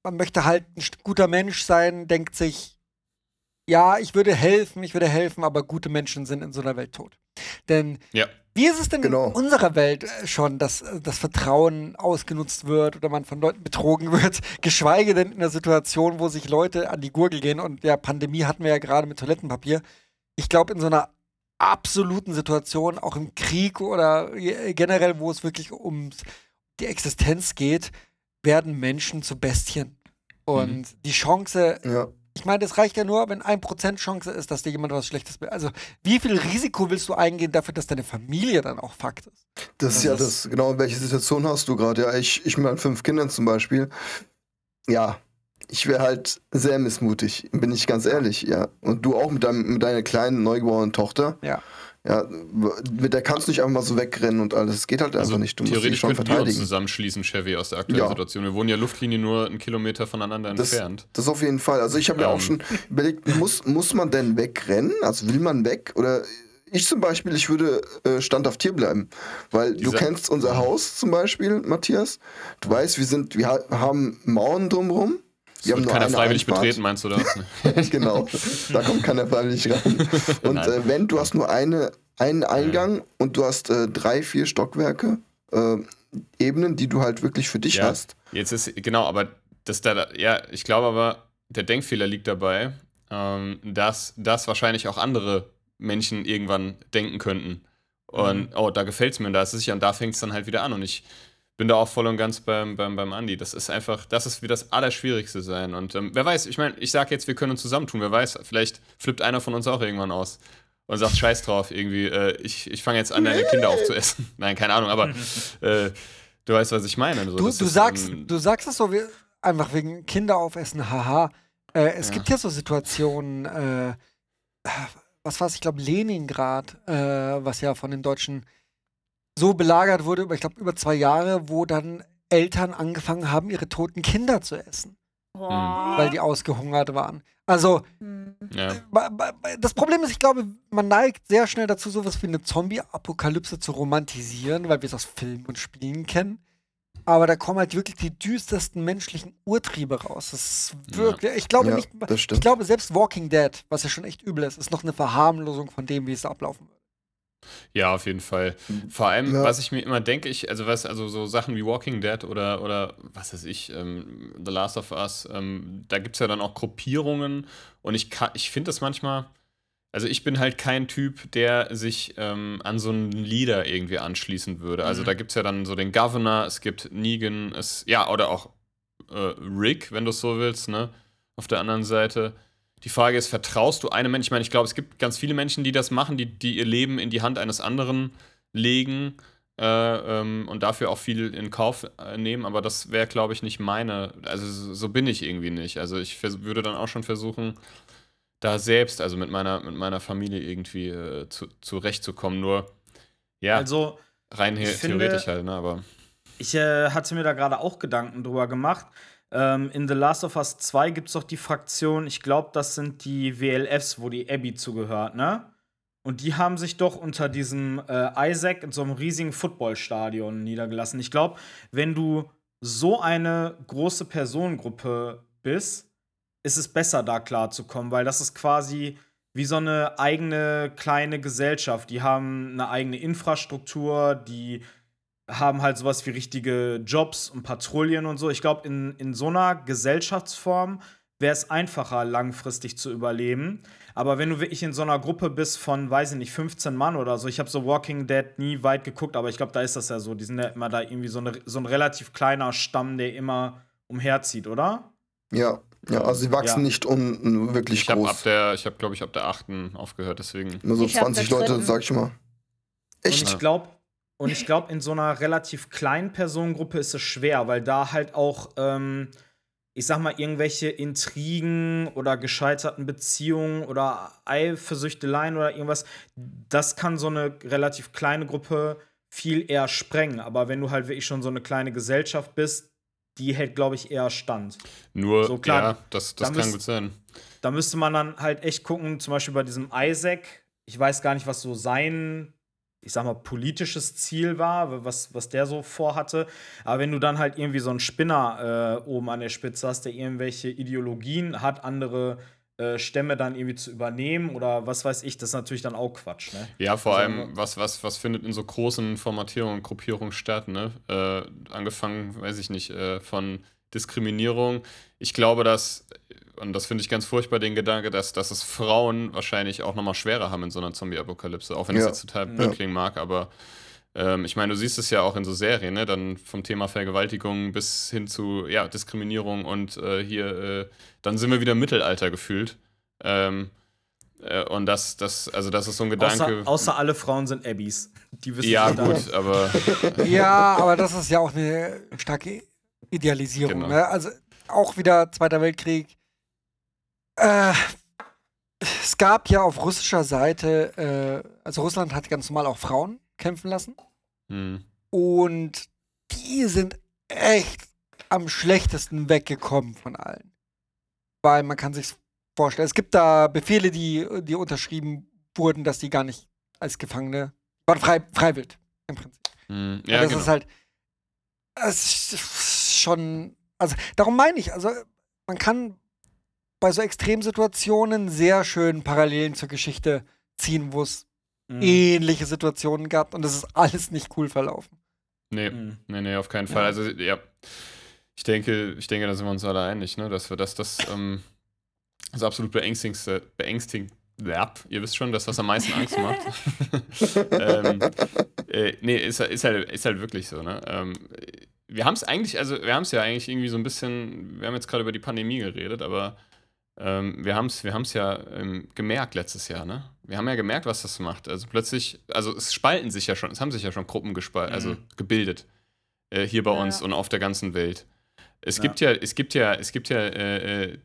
man möchte halt ein guter Mensch sein, denkt sich, ja, ich würde helfen, ich würde helfen, aber gute Menschen sind in so einer Welt tot. Denn Ja. Wie ist es denn Genau. in unserer Welt äh, schon, dass äh, das Vertrauen ausgenutzt wird oder man von Leuten betrogen wird, geschweige denn in einer Situation, wo sich Leute an die Gurgel gehen und ja, Pandemie hatten wir ja gerade mit Toilettenpapier. Ich glaube, in so einer absoluten Situation, auch im Krieg oder generell, wo es wirklich um die Existenz geht, werden Menschen zu Bestien. Und die Chance, Ja. Ich meine, es reicht ja nur, wenn ein Prozent Chance ist, dass dir jemand was Schlechtes will. Also, wie viel Risiko willst du eingehen dafür, dass deine Familie dann auch Fakt ist? Das ist Das ja ist- das, genau, welche Situation hast du gerade? Ja, ich, ich mit meinen fünf Kindern zum Beispiel. Ja, ich wäre halt sehr missmutig, bin ich ganz ehrlich, ja. Und du auch mit, deinem, mit deiner kleinen, neugeborenen Tochter. Ja. Ja, mit der kannst du nicht einfach mal so wegrennen und alles. Es geht halt einfach nicht. Du musst theoretisch schon könnten wir uns zusammenschließen, Chevy, aus der aktuellen Ja. Situation. Wir wohnen ja Luftlinie nur einen Kilometer voneinander Das, entfernt. das auf jeden Fall. Also ich habe mir auch Ähm. schon überlegt, muss, muss man denn wegrennen? Also will man weg? Oder ich zum Beispiel, ich würde äh, standhaft hier bleiben. Weil du Dieser- kennst unser Haus zum Beispiel, Matthias. Du weißt, wir sind, wir ha haben Mauern drumherum. Das Wir haben wird nur keiner eine freiwillig Einfahrt. betreten, meinst du das? genau. Da kommt keiner freiwillig rein. Und äh, wenn, du hast nur eine, einen Eingang und du hast äh, drei, vier Stockwerke, äh, Ebenen, die du halt wirklich für dich Ja. hast. Jetzt ist, genau, aber das da, ja, ich glaube aber, der Denkfehler liegt dabei, ähm, dass das wahrscheinlich auch andere Menschen irgendwann denken könnten. Und, oh, da gefällt es mir und da ist es sicher und da fängt es dann halt wieder an. Und ich bin da auch voll und ganz beim, beim, beim Andi. Das ist einfach, das ist wie das Allerschwierigste sein. Und ähm, wer weiß, ich meine, ich sage jetzt, wir können uns zusammentun. Wer weiß, vielleicht flippt einer von uns auch irgendwann aus und sagt Scheiß drauf, irgendwie, äh, ich, ich fange jetzt an, deine Kinder aufzuessen. Nein, keine Ahnung, aber äh, du weißt, was ich meine. So, Du, du, sagst, ähm, du sagst es so, wie, einfach wegen Kinder aufessen, haha. Äh, es Ja. gibt ja so Situationen, äh, was war es, ich glaube Leningrad, äh, was ja von den Deutschen so belagert wurde, über, ich glaube, über zwei Jahre, wo dann Eltern angefangen haben, ihre toten Kinder zu essen, Boah. weil die ausgehungert waren. Also, Hm. ja. das Problem ist, ich glaube, man neigt sehr schnell dazu, sowas wie eine Zombie-Apokalypse zu romantisieren, weil wir es aus Filmen und Spielen kennen. Aber da kommen halt wirklich die düstersten menschlichen Urtriebe raus. Das ist Ja. wirklich, ich glaube ja, nicht, ich glaube selbst Walking Dead, was ja schon echt übel ist, ist noch eine Verharmlosung von dem, wie es ablaufen wird. Ja, auf jeden Fall. Vor allem, Ja. was ich mir immer denke, ich, also was, also so Sachen wie Walking Dead oder, oder was weiß ich, ähm, The Last of Us, ähm, da gibt es ja dann auch Gruppierungen und ich, ich finde das manchmal, also ich bin halt kein Typ, der sich ähm, an so einen Leader irgendwie anschließen würde. Also Mhm. da gibt es ja dann so den Governor, es gibt Negan, es, ja, oder auch äh, Rick, wenn du es so willst, ne? Auf der anderen Seite. Die Frage ist, vertraust du einem Menschen? Ich meine, ich glaube, es gibt ganz viele Menschen, die das machen, die, die ihr Leben in die Hand eines anderen legen äh, ähm, und dafür auch viel in Kauf äh, nehmen, aber das wäre, glaube ich, nicht meine, also so, bin ich irgendwie nicht. Also ich würde dann auch schon versuchen, da selbst, also mit meiner, mit meiner Familie irgendwie äh, zu, zurechtzukommen. Nur, ja, Also, rein finde- theoretisch halt, ne? Aber Ich äh, hatte mir da gerade auch Gedanken drüber gemacht. Ähm, in The Last of Us 2 gibt es doch die Fraktion, ich glaube, das sind die WLFs, wo die Abby zugehört, ne? Und die haben sich doch unter diesem äh, Isaac in so einem riesigen Footballstadion niedergelassen. Ich glaube, wenn du so eine große Personengruppe bist, ist es besser, da klarzukommen, weil das ist quasi wie so eine eigene kleine Gesellschaft. Die haben eine eigene Infrastruktur, die haben halt sowas wie richtige Jobs und Patrouillen und so. Ich glaube, in, in so einer Gesellschaftsform wäre es einfacher, langfristig zu überleben. Aber wenn du wirklich in so einer Gruppe bist von, weiß ich nicht, 15 Mann oder so, ich habe so Walking Dead nie weit geguckt, aber ich glaube, da ist das ja so. Die sind ja immer da irgendwie so, eine, so ein relativ kleiner Stamm, der immer umherzieht, oder? Ja, Ja, also sie wachsen Ja. nicht un wirklich Ich habe ab groß. der, ich habe glaube ich ab der achten aufgehört, deswegen. Nur so Ich hab 20 der Leute, sag ich mal. Und Echt? ich glaube, und ich glaube, in so einer relativ kleinen Personengruppe ist es schwer, weil da halt auch, ähm, ich sag mal, irgendwelche Intrigen oder gescheiterten Beziehungen oder Eifersüchteleien oder irgendwas, das kann so eine relativ kleine Gruppe viel eher sprengen. Aber wenn du halt wirklich schon so eine kleine Gesellschaft bist, die hält, glaube ich, eher stand. Nur, So, klar, ja, das, das da kann müsst- gut sein. Da müsste man dann halt echt gucken, zum Beispiel bei diesem Isaac. Ich weiß gar nicht, was so sein, ich sag mal, politisches Ziel war, was, was der so vorhatte. Aber wenn du dann halt irgendwie so einen Spinner äh, oben an der Spitze hast, der irgendwelche Ideologien hat, andere äh, Stämme dann irgendwie zu übernehmen oder was weiß ich, das ist natürlich dann auch Quatsch, ne? Ja, vor Also, allem, was, was, was findet in so großen Formatierungen und Gruppierungen statt, ne? Äh, angefangen, weiß ich nicht, äh, von Diskriminierung. Ich glaube, dass, und das finde ich ganz furchtbar, den Gedanke, dass, dass es Frauen wahrscheinlich auch nochmal schwerer haben in so einer Zombie-Apokalypse, auch wenn es Ja. jetzt total blöd Ja. klingen mag, aber ähm, ich meine, du siehst es ja auch in so Serien, ne? Dann vom Thema Vergewaltigung bis hin zu ja, Diskriminierung und äh, hier, äh, dann sind wir wieder im Mittelalter gefühlt. Ähm, äh, und das, das, also das ist so ein Gedanke. Außer, außer alle Frauen sind Abbys. Die wissen ja, dann- gut, aber Ja, aber das ist ja auch eine starke Idealisierung. Genau. Ne? Also auch wieder Zweiter Weltkrieg. Äh, es gab ja auf russischer Seite, äh, also Russland hat ganz normal auch Frauen kämpfen lassen. hm, Und die sind echt am schlechtesten weggekommen von allen. Weil man kann sich vorstellen, es gibt da Befehle, die, die unterschrieben wurden, dass die gar nicht als Gefangene waren frei, freiwillig im Prinzip. hm, Ja, ja, das genau. ist halt es ist schon, also darum meine ich, also man kann bei so Extremsituationen sehr schön Parallelen zur Geschichte ziehen, wo es Mhm. ähnliche Situationen gab und das ist alles nicht cool verlaufen. nee, Mhm. nee, nee, auf keinen Fall. Also, ja, ich denke, ich denke, da sind wir uns alle einig, ne, dass wir das, das, ähm, das absolut beängstigendste, beängstigend, ja, ihr wisst schon, dass das am meisten Angst macht. ähm, äh, nee, ist, ist, halt, ist halt wirklich so, ne? Ähm, wir haben es eigentlich, also wir haben es ja eigentlich irgendwie so ein bisschen, wir haben jetzt gerade über die Pandemie geredet, aber ähm, wir haben es wir haben's ja ähm, gemerkt letztes Jahr, ne? Wir haben ja gemerkt, was das macht. Also plötzlich, also es spalten sich ja schon, es haben sich ja schon Gruppen gespalten, also Mhm. gebildet. Äh, hier bei Ja. uns und auf der ganzen Welt. Es Ja. gibt ja, es gibt ja, es gibt ja äh, äh,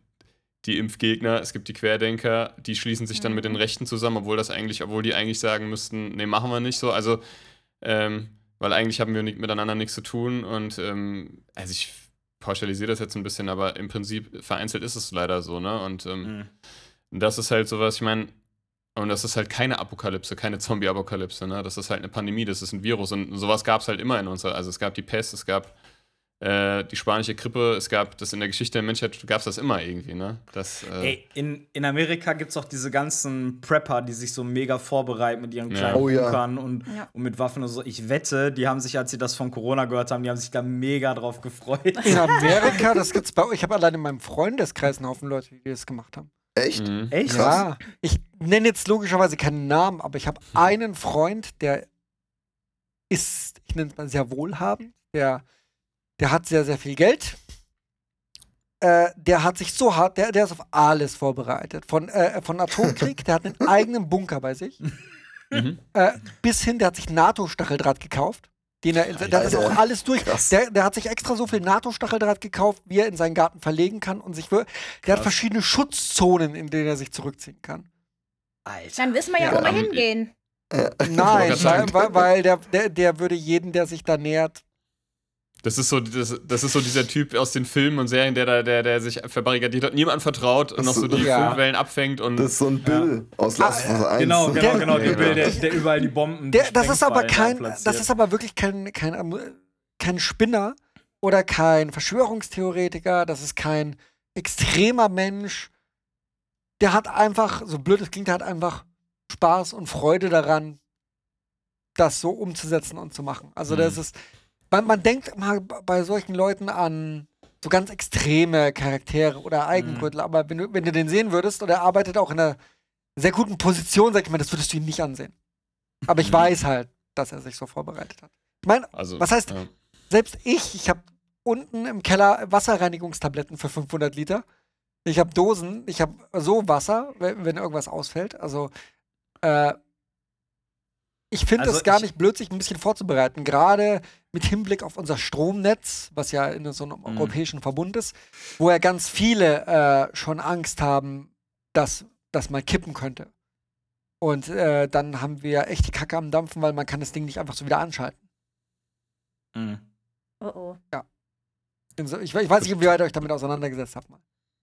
die Impfgegner, es gibt die Querdenker, die schließen sich dann mit den Rechten zusammen, obwohl das eigentlich, obwohl die eigentlich sagen müssten, nee, machen wir nicht so. Also, ähm, weil eigentlich haben wir nicht, miteinander nichts zu tun und ähm, also ich pauschalisiere das jetzt ein bisschen, aber im Prinzip vereinzelt ist es leider so, ne? Und ähm, Mhm. das ist halt sowas, ich meine, und das ist halt keine Apokalypse, keine Zombie-Apokalypse, ne? Das ist halt eine Pandemie, das ist ein Virus und sowas gab es halt immer in unserer, also es gab die Pest, es gab äh, die spanische Grippe, es gab das in der Geschichte der Menschheit, gab es das immer irgendwie, ne? Das, äh, Ey, in, in Amerika gibt es auch diese ganzen Prepper, die sich so mega vorbereiten mit ihren Ja. kleinen Oh ja. Bunkern und, Ja. und mit Waffen und so. Ich wette, die haben sich, als sie das von Corona gehört haben, die haben sich da mega drauf gefreut. In Amerika, das gibt's bei ich habe allein in meinem Freundeskreis einen Haufen Leute, die das gemacht haben. Echt? mhm. Echt? Ja, ich nenne jetzt logischerweise keinen Namen, aber ich habe einen Freund, der ist, ich nenne es mal sehr wohlhabend, der, der hat sehr, sehr viel Geld. Äh, der hat sich so hart, der, der ist auf alles vorbereitet. Von, äh, von Atomkrieg, der hat einen eigenen Bunker bei sich. Mhm. Äh, bis hin, der hat sich NATO-Stacheldraht gekauft. Den er in, der hat das auch Alter. alles durch. Der, der hat sich extra so viel NATO-Stacheldraht gekauft, wie er in seinen Garten verlegen kann und sich Der hat Krass. verschiedene Schutzzonen, in denen er sich zurückziehen kann. Alter. Dann wissen wir ja, Ja, wo wir hingehen. Nein, sagen. weil, weil, weil der, der, der würde jeden, der sich da nähert. Das ist so, das, das ist so dieser Typ aus den Filmen und Serien, der da, der, der sich verbarrikadiert hat, niemand vertraut und Das noch so die Ja. Funkwellen abfängt und Das ist so ein Bill aus Last of Us 1. Genau, genau, Der- genau. Ja. Bill, der, der überall die Bomben. Der, das ist aber kein, das ist aber wirklich kein, kein, ähm, kein Spinner oder kein Verschwörungstheoretiker, das ist kein extremer Mensch. Der hat einfach, so blöd es klingt, der hat einfach Spaß und Freude daran, das so umzusetzen und zu machen. Also das Mhm. ist, man, man denkt mal bei solchen Leuten an so ganz extreme Charaktere oder Eigengürtel, aber wenn du, wenn du den sehen würdest, oder er arbeitet auch in einer sehr guten Position, sag ich mal, das würdest du ihn nicht ansehen. Aber ich Mhm. weiß halt, dass er sich so vorbereitet hat. Ich meine, also, Was heißt- ja. selbst ich, ich habe unten im Keller Wasserreinigungstabletten für 500 Liter. Ich habe Dosen, ich habe so Wasser, wenn, wenn irgendwas ausfällt. Also, äh, ich finde Also es gar ich- nicht blöd, sich ein bisschen vorzubereiten. Gerade mit Hinblick auf unser Stromnetz, was ja in so einem Mhm. europäischen Verbund ist, wo ja ganz viele äh, schon Angst haben, dass das mal kippen könnte. Und äh, dann haben wir echt die Kacke am Dampfen, weil man kann das Ding nicht einfach so wieder anschalten. Mhm. Oh oh. Inso- Ich, ich weiß nicht, wie weit ihr euch damit auseinandergesetzt habt. Mal.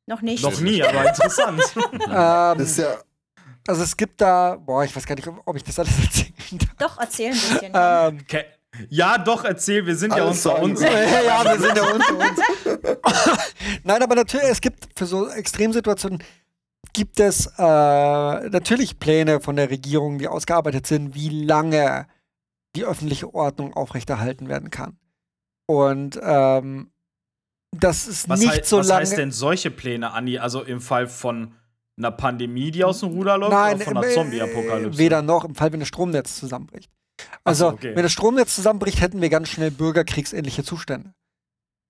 Noch nicht. Noch nie, aber interessant. Ähm, Das ist ja, also es gibt da, boah, ich weiß gar nicht, ob, ich das alles erzählen darf. Doch, erzähl ein bisschen. Ähm, Okay. Ja, doch, erzähl, wir sind ja Alles unter sagen. uns. ja, wir sind ja unter uns. Nein, aber natürlich, es gibt für so Extremsituationen gibt es äh, natürlich Pläne von der Regierung, die ausgearbeitet sind, wie lange die öffentliche Ordnung aufrechterhalten werden kann. Und ähm, das ist Was, nicht so was lange. heißt denn solche Pläne, Andi? Also im Fall von einer Pandemie, die aus dem Ruder läuft, Nein, oder von einer äh, Zombie-Apokalypse? Weder noch, im Fall, wenn das Stromnetz zusammenbricht. Also, so, okay. wenn das Stromnetz zusammenbricht, hätten wir ganz schnell bürgerkriegsähnliche Zustände.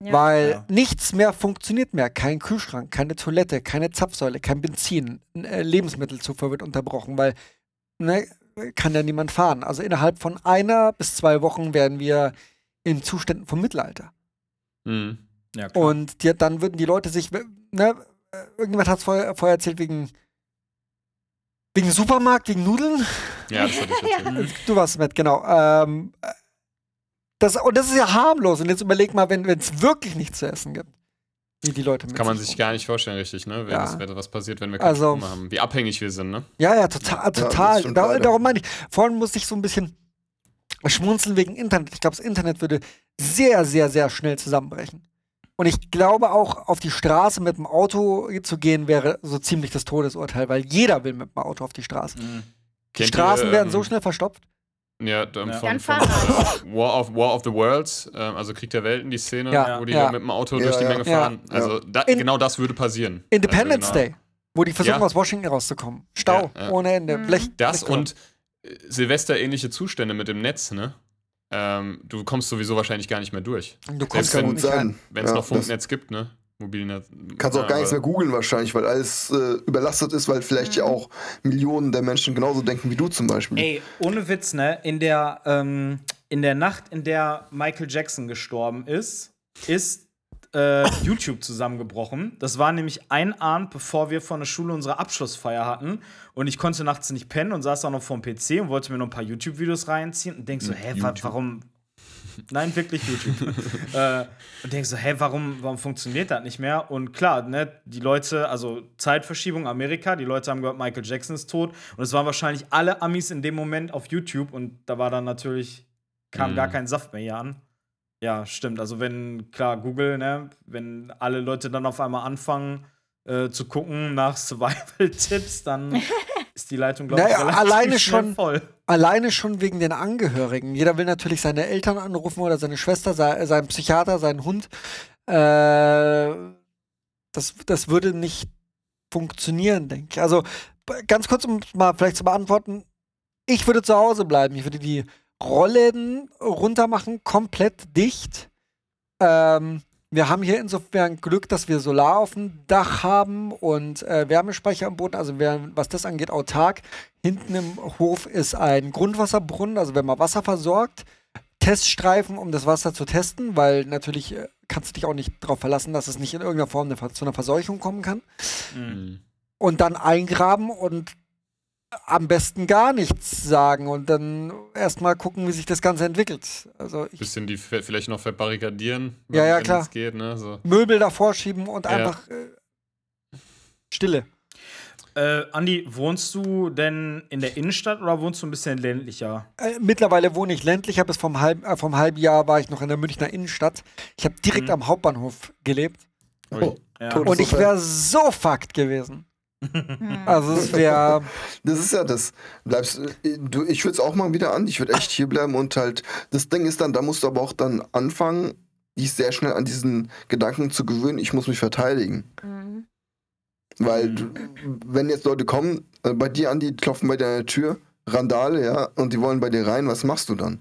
Ja. Weil Ja. nichts mehr funktioniert mehr. Kein Kühlschrank, keine Toilette, keine Zapfsäule, kein Benzin. Äh, Lebensmittelzufuhr wird unterbrochen, weil ne, kann ja niemand fahren. Also innerhalb von einer bis zwei Wochen wären wir in Zuständen vom Mittelalter. Mhm. ja, klar. Und die, dann würden die Leute sich, ne, irgendjemand hat es vorher, vorher erzählt, wegen, wegen Supermarkt, wegen Nudeln. Ja, das hatte ich erzählt. Du warst mit, genau. Ähm, äh, das, und das ist ja harmlos. Und jetzt überleg mal, wenn es wirklich nichts zu essen gibt, wie die Leute mit Kann man sich sich gar nicht vorstellen, richtig, ne? Wenn Ja. das, wenn was passiert, wenn wir keinen Also- Strom mehr haben. Wie abhängig wir sind, ne? Ja, ja, total, total. stimmt da, darum meine ich. Vorhin musste ich so ein bisschen schmunzeln wegen Internet. Ich glaube, das Internet würde sehr, sehr, sehr schnell zusammenbrechen. Und ich glaube auch, auf die Straße mit dem Auto zu gehen, wäre so ziemlich das Todesurteil, weil jeder will mit dem Auto auf die Straße. Mhm. Die Kennt Straßen ihr, werden ähm, so schnell verstopft. Ja, ähm, Ja. von, Dann von. War of, War of the Worlds, ähm, also Krieg der Welten, die Szene, Ja, wo die ja. da mit dem Auto Ja, durch die ja. Menge Ja. fahren. Also da, In- genau das würde passieren. Independence also, genau. Day, wo die versuchen, Ja. aus Washington rauszukommen. Stau Ja, ja. ohne Ende. Mhm. Blech, Das Blechkörper. und äh, Silvester-ähnliche Zustände mit dem Netz, ne? Ähm, du kommst sowieso wahrscheinlich gar nicht mehr durch. du kommst selbst ja wenn- gut nicht rein. sein. Wenn es Ja, noch Funknetz gibt, ne? Mobilnetz. Kannst auch gar nichts mehr googeln wahrscheinlich, weil alles äh, überlastet ist, weil vielleicht ja auch Millionen der Menschen genauso denken wie du zum Beispiel. Ey, ohne Witz, ne? In der, ähm, in der Nacht, in der Michael Jackson gestorben ist, ist äh, YouTube zusammengebrochen. Das war nämlich ein Abend, bevor wir von der Schule unsere Abschlussfeier hatten. Und ich konnte nachts nicht pennen und saß auch noch vorm PC und wollte mir noch ein paar YouTube-Videos reinziehen und denk so, hä, wa warum? Nein, wirklich YouTube. äh, und denk so, hä, warum, warum funktioniert das nicht mehr? Und klar, ne, die Leute, also Zeitverschiebung Amerika, die Leute haben gehört, Michael Jackson ist tot. Und es waren wahrscheinlich alle Amis in dem Moment auf YouTube und da war dann natürlich, kam Mhm. gar kein Saft mehr hier an. Ja, stimmt. Also wenn, klar, Google, ne, wenn alle Leute dann auf einmal anfangen äh, zu gucken nach Survival-Tipps, dann ist die Leitung, glaube ich, Naja, relativ alleine schnell schon- voll. Alleine schon wegen den Angehörigen. Jeder will natürlich seine Eltern anrufen oder seine Schwester, sei, seinen Psychiater, seinen Hund. Äh, das, das würde nicht funktionieren, denke ich. Also ganz kurz, um es mal vielleicht zu beantworten. Ich würde zu Hause bleiben. Ich würde die Rollläden runtermachen, komplett dicht. Ähm, wir haben hier insofern Glück, dass wir Solar auf dem Dach haben und äh, Wärmespeicher am Boden. Also wer, was das angeht, autark. Hinten im Hof ist ein Grundwasserbrunnen, also wenn man Wasser versorgt. Teststreifen, um das Wasser zu testen, weil natürlich äh, kannst du dich auch nicht darauf verlassen, dass es nicht in irgendeiner Form eine, zu einer Verseuchung kommen kann. Mhm. Und dann eingraben und am besten gar nichts sagen und dann erstmal gucken, wie sich das Ganze entwickelt. Also ich, Bisschen die vielleicht noch verbarrikadieren, Ja, ja, wenn klar. es geht, ne? So. Möbel davor schieben und Ja. einfach äh, Stille. Äh, Andi, wohnst du denn in der Innenstadt oder wohnst du ein bisschen ländlicher? Äh, mittlerweile wohne ich ländlicher, bis vom, halb, äh, vom halben Jahr war ich noch in der Münchner Innenstadt. Ich habe direkt Mhm. am Hauptbahnhof gelebt Ui. Ja. Und ich wäre so fucked gewesen. Hm. Also es wäre Das ist ja das. Bleibst, äh, du, ich würde es auch mal wieder an. Ich würde echt hier bleiben und halt. Das Ding ist dann, da musst du aber auch dann anfangen, dich sehr schnell an diesen Gedanken zu gewöhnen, ich muss mich verteidigen. Mhm. Weil, Mhm. du, wenn jetzt Leute kommen, äh, bei dir an, die klopfen bei deiner Tür, Randale, ja, und die wollen bei dir rein, was machst du dann?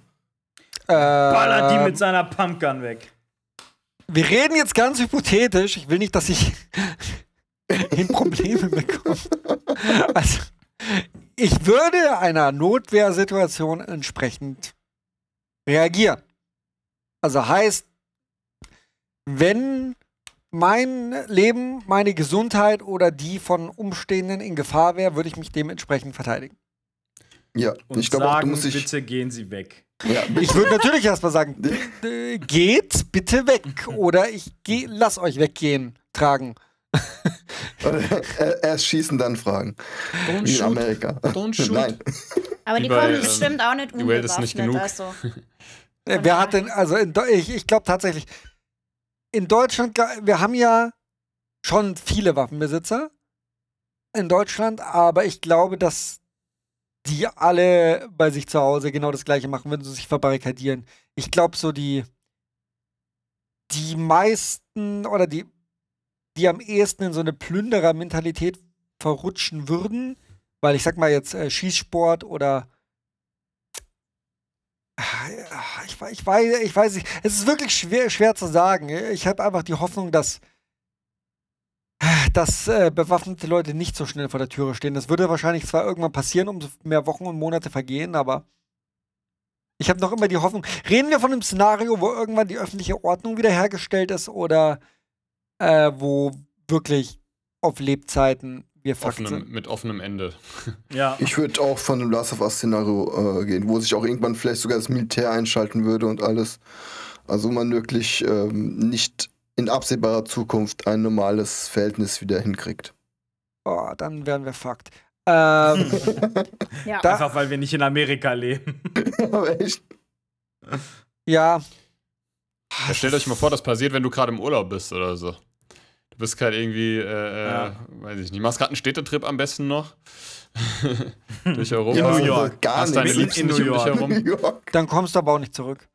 Ballert die äh, mit seiner Pumpgun weg. Wir reden jetzt ganz hypothetisch. Ich will nicht, dass ich in Probleme bekommt. Also, ich würde einer Notwehrsituation entsprechend reagieren. Also heißt, wenn mein Leben, meine Gesundheit oder die von Umstehenden in Gefahr wäre, würde ich mich dementsprechend verteidigen. Ja, Und ich glaube auch, du sagen, musst dich. bitte gehen Sie weg. Ja, Ich würde natürlich erstmal sagen, äh, geht bitte weg oder ich geh, lass euch weggehen, tragen. Äh, erst schießen, dann fragen. Don't Wie in shoot. Amerika. Don't shoot. Nein. Aber die kommen ähm, bestimmt auch nicht unbewaffnet. genug. Also. Äh, Wer hat denn, also in, ich, ich glaube tatsächlich, in Deutschland, wir haben ja schon viele Waffenbesitzer in Deutschland, aber ich glaube, dass die alle bei sich zu Hause genau das gleiche machen, wenn sie sich verbarrikadieren. Ich glaube, so die, die meisten oder die, die am ehesten in so eine Plünderer-Mentalität verrutschen würden, weil ich sag mal jetzt äh, Schießsport oder Ah, ich, ich, weiß, ich weiß nicht. Es ist wirklich schwer, schwer zu sagen. Ich habe einfach die Hoffnung, dass, dass äh, bewaffnete Leute nicht so schnell vor der Türe stehen. Das würde wahrscheinlich zwar irgendwann passieren, umso mehr Wochen und Monate vergehen, aber ich habe noch immer die Hoffnung. Reden wir von einem Szenario, wo irgendwann die öffentliche Ordnung wiederhergestellt ist oder äh, wo wirklich auf Lebzeiten wir Fakt Offenem, sind? mit offenem Ende. Ja. Ich würde auch von einem Last of Us-Szenario äh, gehen, wo sich auch irgendwann vielleicht sogar das Militär einschalten würde und alles. Also man wirklich ähm, nicht in absehbarer Zukunft ein normales Verhältnis wieder hinkriegt. Oh, dann wären wir Fakt. Ähm, Ja. Da- Einfach weil wir nicht in Amerika leben. Aber echt. ja, Ja, stellt euch mal vor, das passiert, wenn du gerade im Urlaub bist oder so. Du bist gerade irgendwie, äh, äh, Ja. weiß ich nicht, machst gerade einen Städtetrip am besten noch. Durch Europa. Ja, New also York. Gar Hast deine. Liebsten in nicht um New dich York. herum? New York. dann kommst du aber auch nicht zurück.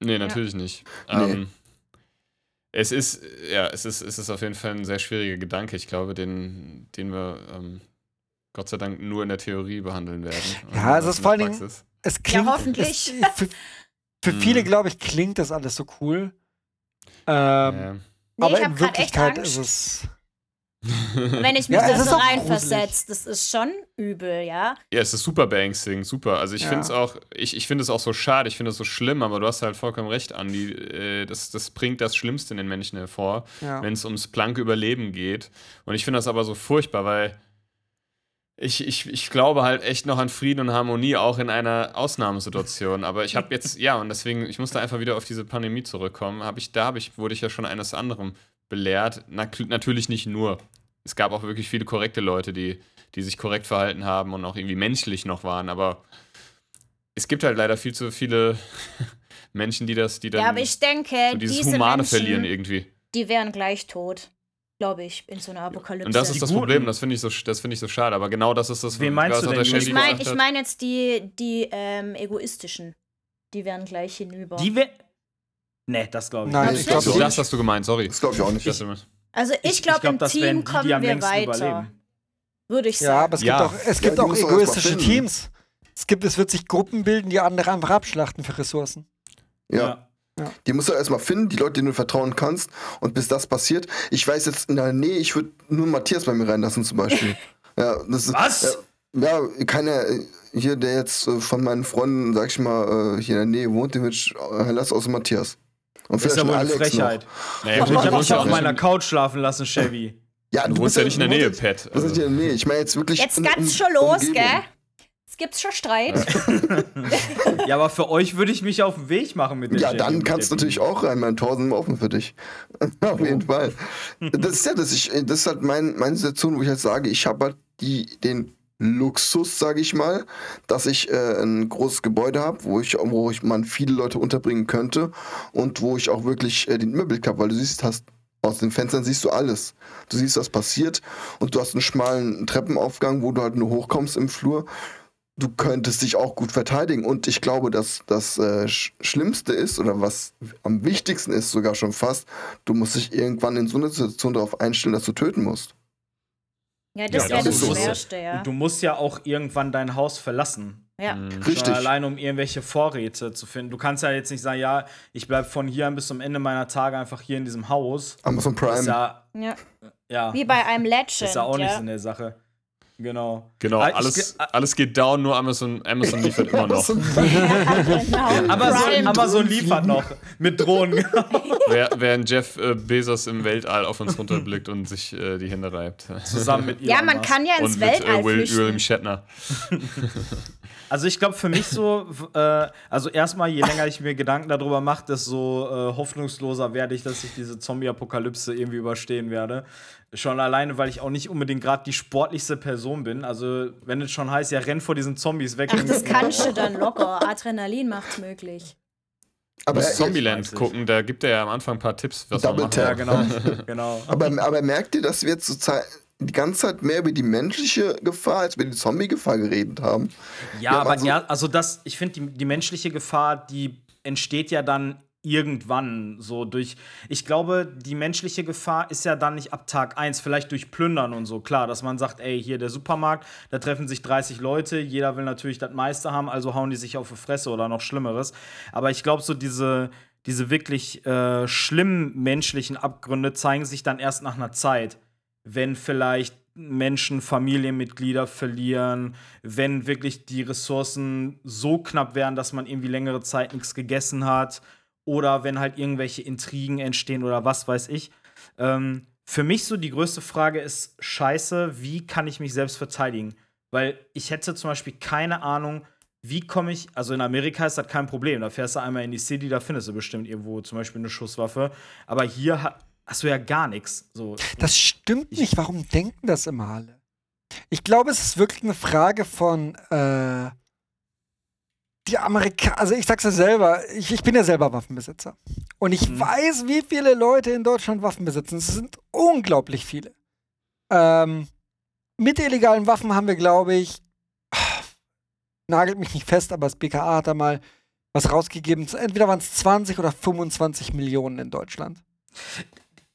Nee, natürlich nicht. Nee. Ähm, es ist, ja, es ist, es ist auf jeden Fall ein sehr schwieriger Gedanke. Ich glaube, den, den wir ähm, Gott sei Dank nur in der Theorie behandeln werden. Ja, und es ist vor allen Dingen-. Es klingt. hoffentlich. Es, für für Mhm. viele, glaube ich, klingt das alles so cool. Ähm, Ja. Nee, aber ich in habe gerade echt Wirklichkeit Angst. ist es. Wenn ich mich Ja, da so reinversetze, das ist schon übel, ja. Ja, es ist super beängstigend, super. Also ich Ja. finde es auch, ich, ich finde es auch so schade, ich finde es so schlimm, aber du hast halt vollkommen recht, Andi. Äh, das, das bringt das Schlimmste in den Menschen hervor, Ja. wenn es ums blanke Überleben geht. Und ich finde das aber so furchtbar, weil ich, ich, ich glaube halt echt noch an Frieden und Harmonie, auch in einer Ausnahmesituation. Aber ich habe jetzt, ja, und deswegen, ich musste einfach wieder auf diese Pandemie zurückkommen. Hab ich, da hab ich, wurde ich ja schon eines anderen belehrt. Na, natürlich nicht nur. Es gab auch wirklich viele korrekte Leute, die, die sich korrekt verhalten haben und auch irgendwie menschlich noch waren. Aber es gibt halt leider viel zu viele Menschen, die das, die dann Ja, aber ich denke, so dieses diese Humane Menschen, verlieren irgendwie. die wären gleich tot, glaube ich, in so einer Apokalypse. Und das ist Die das Guten. Problem, das finde ich, so, das find ich so schade. Aber genau das ist das, Wen meinst was du denn, ich meine ich mein jetzt die, die ähm, egoistischen. Die wären gleich hinüber. Die wir. Nee, das glaube ich Nein, nicht. ich so, so. das hast du gemeint, sorry. Das glaube ich auch nicht. Immer- also ich Ich- glaube, ich glaub, im das Team wären die, die kommen wir weiter. überleben. Würde ich sagen. Ja, aber es Ja. gibt auch, es Ja, gibt auch egoistische. Teams. Es gibt, es wird sich Gruppen bilden, die andere einfach abschlachten für Ressourcen. Ja. Die musst du erstmal finden, die Leute, denen du vertrauen kannst. Und bis das passiert, ich weiß jetzt in der Nähe, ich würde nur Matthias bei mir reinlassen zum Beispiel. ja, das ist, Was? Ja, ja, keiner äh, hier, der jetzt äh, von meinen Freunden, sag ich mal, äh, hier in der Nähe wohnt, den würde ich lassen außer Matthias. Und Das ist ja wohl eine Frechheit. Naja, Ich du hab wohnst dich ja auf meiner in- Couch schlafen lassen, Chevy. Ja, Du wohnst ja nicht in der Nähe, Pat. jetzt- Du bist nicht in der Nähe. Ich meine jetzt wirklich. Jetzt in- ganz um- schon los, Umgebung. gell? Es gibt's schon Streit. Ja, aber für euch würde ich mich auf den Weg machen mit der Ja, Chevy dann kannst du natürlich auch rein. Mein Tor sind offen für dich. Auf jeden Fall. Das ist ja, das, ich, das ist halt mein, meine Situation, wo ich halt sage, ich habe halt die, den Luxus, sage ich mal, dass ich äh, ein großes Gebäude habe, wo ich, wo ich man viele Leute unterbringen könnte und wo ich auch wirklich äh, den Überblick habe, weil du siehst, hast aus den Fenstern siehst du alles. Du siehst, was passiert und du hast einen schmalen Treppenaufgang, wo du halt nur hochkommst im Flur. Du könntest dich auch gut verteidigen. Und ich glaube, dass das äh, Sch Schlimmste ist oder was am wichtigsten ist, sogar schon fast, du musst dich irgendwann in so einer Situation darauf einstellen, dass du töten musst. Ja, das Ja, wäre das das. Schwerste, ja. Und du musst ja auch irgendwann dein Haus verlassen. ja. Mhm. Richtig. Schon allein um irgendwelche Vorräte zu finden. Du kannst ja jetzt nicht sagen, ja, ich bleibe von hier an bis zum Ende meiner Tage einfach hier in diesem Haus. Amazon Das Prime. ist ja, ja. Ja. Wie bei einem Legend. ist ja auch nicht ja. so eine Sache. Genau. Genau, Ah, ich alles, ge- ah, alles geht down, nur Amazon, Amazon liefert immer noch. genau. Amazon. Amazon liefert noch mit Drohnen. genau. Wer- Während Jeff äh, Bezos im Weltall auf uns runterblickt und sich äh, die Hände reibt. Zusammen mit Ja, Elon man kann ja ins Und mit Weltall äh, Will, flüchten. William Shatner. Also ich glaube für mich so, äh, also erstmal, je länger ich mir Gedanken darüber mache, desto äh, hoffnungsloser werde ich, dass ich diese Zombie-Apokalypse irgendwie überstehen werde. Schon alleine, weil ich auch nicht unbedingt gerade die sportlichste Person bin. Also wenn es schon heißt, ja, renn vor diesen Zombies weg. Ach, das kannst du dann locker. Adrenalin macht's möglich. Du Aber, äh, weiß Zombieland gucken, da gibt er ja am Anfang ein paar Tipps, was man Double machen Ja, kann. genau. genau. aber, aber merkt ihr, dass wir jetzt zur Zeit die ganze Zeit mehr über die menschliche Gefahr als über die Zombie-Gefahr geredet haben? Ja, aber also- ja, also das, ich finde, die, die menschliche Gefahr, die entsteht ja dann irgendwann so durch. Ich glaube, die menschliche Gefahr ist ja dann nicht ab Tag 1, vielleicht durch Plündern und so. Klar, dass man sagt, ey, hier der Supermarkt, da treffen sich 30 Leute, jeder will natürlich das meiste haben, also hauen die sich auf die Fresse oder noch Schlimmeres. Aber ich glaube, so diese, diese wirklich äh, schlimmen menschlichen Abgründe zeigen sich dann erst nach einer Zeit wenn vielleicht Menschen Familienmitglieder verlieren, wenn wirklich die Ressourcen so knapp wären, dass man irgendwie längere Zeit nichts gegessen hat oder wenn halt irgendwelche Intrigen entstehen oder was weiß ich. Ähm, für mich so die größte Frage ist, scheiße, wie kann ich mich selbst verteidigen? Weil ich hätte zum Beispiel keine Ahnung, wie komme ich, also in Amerika ist das kein Problem, da fährst du einmal in die City, da findest du bestimmt irgendwo zum Beispiel eine Schusswaffe, aber hier hast du ja gar nichts. So, Das stimmt Ich- nicht. Warum denken das immer alle? Ich glaube, es ist wirklich eine Frage von äh, die Amerikaner. Also ich sag's ja selber, ich, ich bin ja selber Waffenbesitzer. Und ich Mhm. weiß, wie viele Leute in Deutschland Waffen besitzen. Es sind unglaublich viele. Ähm, mit illegalen Waffen haben wir, glaube ich, ah, nagelt mich nicht fest, aber das BKA hat da mal was rausgegeben. Entweder waren es 20 oder 25 Millionen in Deutschland.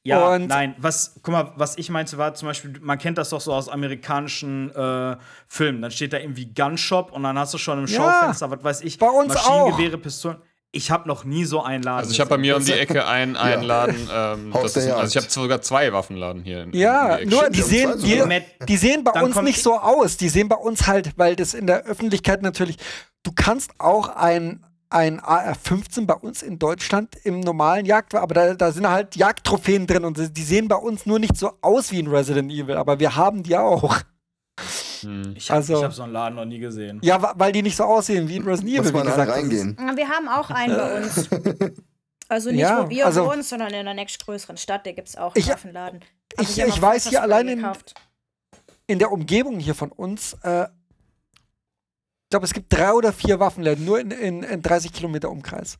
Ja, Und- nein, was, guck mal, was ich meinte war zum Beispiel, man kennt das doch so aus amerikanischen äh, Filmen. Dann steht da irgendwie Gunshop und dann hast du schon im Ja, Schaufenster, was weiß ich, bei uns Maschinengewehre, Pistolen. Ich habe noch nie so einen Laden. Also ich habe bei mir um die. Ecke einen, einen Laden, ähm, Haus das der ist, also ich habe sogar zwei Waffenladen hier. In, Ja, in die nur die sehen, die, die sehen bei Dann uns nicht so aus. Die sehen bei uns halt, weil das in der Öffentlichkeit natürlich, du kannst auch ein, ein AR-15 bei uns in Deutschland im normalen Jagd, aber da, da sind halt Jagdtrophäen drin und die sehen bei uns nur nicht so aus wie in Resident Evil, aber wir haben die auch. Hm. Ich habe Also- hab so einen Laden noch nie gesehen. Ja, weil die nicht so aussehen wie in Resident Evil, wie man da gesagt. reingehen. Wir haben auch einen bei uns. Also nicht, Ja, wo wir also- wohnen, sondern in der nächstgrößeren Stadt, da gibt es auch Ich- einen Waffenladen. Hab ich- immer ich weiß hier allein in- in der Umgebung hier von uns, äh, ich glaube, es gibt drei oder vier Waffenläden, nur in, in, in 30 Kilometer Umkreis.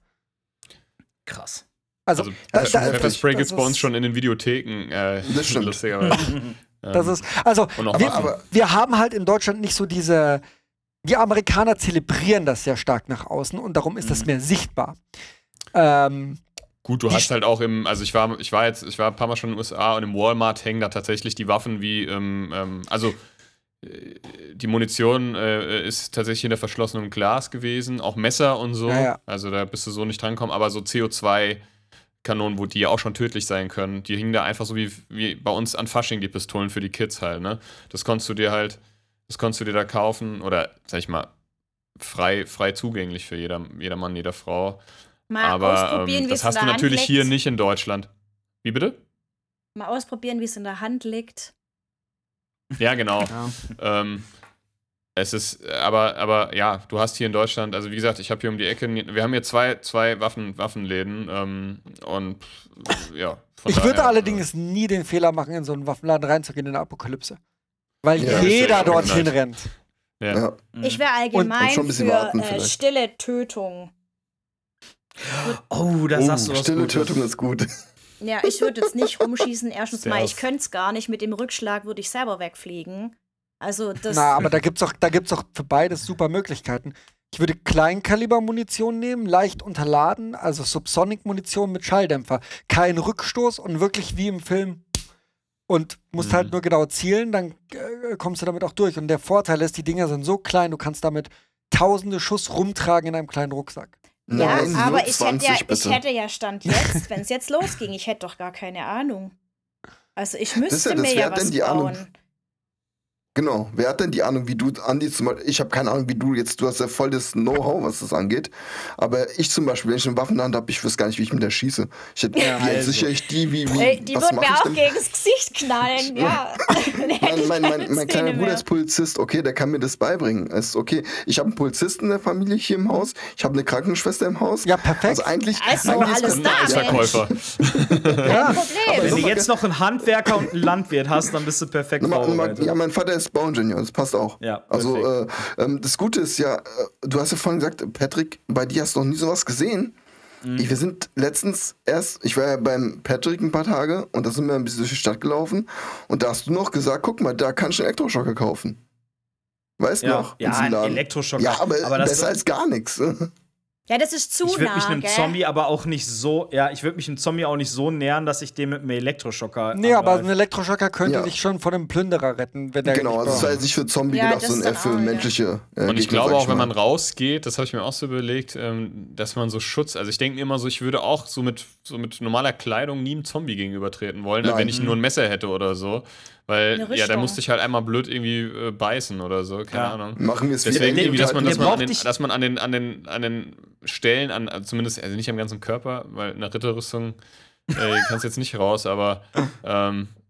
Krass. Also, Also da- da- das gibt es bei uns ist- schon in den Videotheken. Äh, Das stimmt. Lustigerweise. Das Ähm, ist, also, wir, wir haben halt in Deutschland nicht so diese. Die Amerikaner zelebrieren das sehr stark nach außen und darum ist das mehr sichtbar. Ähm, Gut, du hast halt auch im, also ich war, ich war jetzt, ich war ein paar Mal schon in den USA und im Walmart hängen da tatsächlich die Waffen wie, ähm, ähm, also die Munition äh, ist tatsächlich hinter verschlossenem Glas gewesen, auch Messer und so. Ja, ja. Also da bist du so nicht drankommen, aber so CO2-Kanonen, wo die ja auch schon tödlich sein können, die hingen da einfach so wie, wie bei uns an Fasching die Pistolen für die Kids halt, ne? Das konntest du dir halt, das konntest du dir da kaufen oder, sag ich mal, frei, frei zugänglich für jeder, jeder Mann, jeder Frau. Mal Aber ausprobieren, ähm, wie das es hast in du der Hand natürlich hier nicht in Deutschland. Wie bitte? Mal ausprobieren, wie es in der Hand liegt. Ja, genau. ähm, es ist, aber, aber ja, du hast hier in Deutschland, also wie gesagt, ich habe hier um die Ecke, wir haben hier zwei, zwei Waffen, Waffenläden ähm, und ja. von ich würde daher, allerdings nie den Fehler machen, in so einen Waffenladen reinzugehen in der Apokalypse. Weil Ja, jeder ja dorthin rennt. Äh, ja. Ja. Ich wäre Und allgemein ein bisschen für warten äh, stille Tötung. Oh, da sagst du Oh, was stille Gutes. Tötung ist gut. Ja, ich würde jetzt nicht rumschießen. Erstens mal, ich könnte es gar nicht. Mit dem Rückschlag würde ich selber wegfliegen. Also das. Na, aber da gibt's auch, da gibt's auch für beides super Möglichkeiten. Ich würde Kleinkaliber-Munition nehmen, leicht unterladen, also Subsonic-Munition mit Schalldämpfer. Kein Rückstoß und wirklich wie im Film. Und musst Mhm. halt nur genau zielen, dann äh, kommst du damit auch durch. Und der Vorteil ist, die Dinger sind so klein, du kannst damit tausende Schuss rumtragen in einem kleinen Rucksack. Ja, Nein, aber nur ich 20 hätte ja, ich hätte ja Stand jetzt, wenn es jetzt losging, ich hätte doch gar keine Ahnung. Also ich ja müsste das, mir wer ja was die Ahnung? Genau. Wer hat denn die Ahnung, wie du, Andi, zum Beispiel, ich habe keine Ahnung, wie du jetzt, du hast ja voll das Know-how, was das angeht. Aber ich zum Beispiel, wenn ich eine Waffe in der Hand habe, ich wüsste gar nicht, wie ich mit der schieße. Ich hätte, Ja, wie also. sichere ich die, wie, wie Ey, die was würden mir ich auch denn? gegen das Gesicht knallen, ja. Mein, mein, mein, mein kleiner Bruder mehr. ist Polizist, okay, der kann mir das beibringen. Es ist okay. Ich habe einen Polizisten in der Familie hier im Haus, ich habe eine Krankenschwester im Haus. Ja, perfekt. Also eigentlich, Also eigentlich alles Ein da, Eisverkäufer. Kein Problem. Wenn du jetzt noch einen Handwerker und einen Landwirt hast, dann bist du perfekt ma- vorbereitet. Ja, mein Vater ist Bauingenieur, das passt auch. Ja, also äh, ähm, das Gute ist ja, äh, du hast ja vorhin gesagt, Patrick, bei dir hast du noch nie sowas gesehen. Mhm. Ich, wir sind letztens erst, ich war ja beim Patrick ein paar Tage und da sind wir ein bisschen durch die Stadt gelaufen und da hast du noch gesagt, guck mal, da kannst du einen Elektroschocker kaufen. Weißt du ja, noch? ja ein. Elektroschocker. Ja, aber, das besser als gar nichts. Ja, das ist zu ich würde nah, mich einem gell? Zombie aber auch nicht so, ja, ich würde mich einem Zombie auch nicht so nähern, dass ich den mit einem Elektroschocker. Nee, aber ein. Elektroschocker könnte Ja. dich schon von einem Plünderer retten, wenn der Genau, also es war jetzt nicht für Zombie Ja, gedacht, sondern eher für auch, ja. menschliche. Äh, Und ich Gegner, glaube auch, wenn mal. man rausgeht, das habe ich mir auch so überlegt, ähm, dass man so Schutz, also ich denke mir immer so, ich würde auch so mit, so mit normaler Kleidung nie einem Zombie gegenübertreten wollen, Nein. wenn ich nur ein Messer hätte oder so. Weil, Eine ja, da musste ich halt einmal blöd irgendwie äh, beißen oder so, keine Ja. Ahnung. Machen wir es Deswegen irgendwie, dass man, dass man, an den, dass man an den, an den, an den Stellen, an, also zumindest, also nicht am ganzen Körper, weil in der Ritterrüstung äh, kannst du jetzt nicht raus, aber ähm, äh,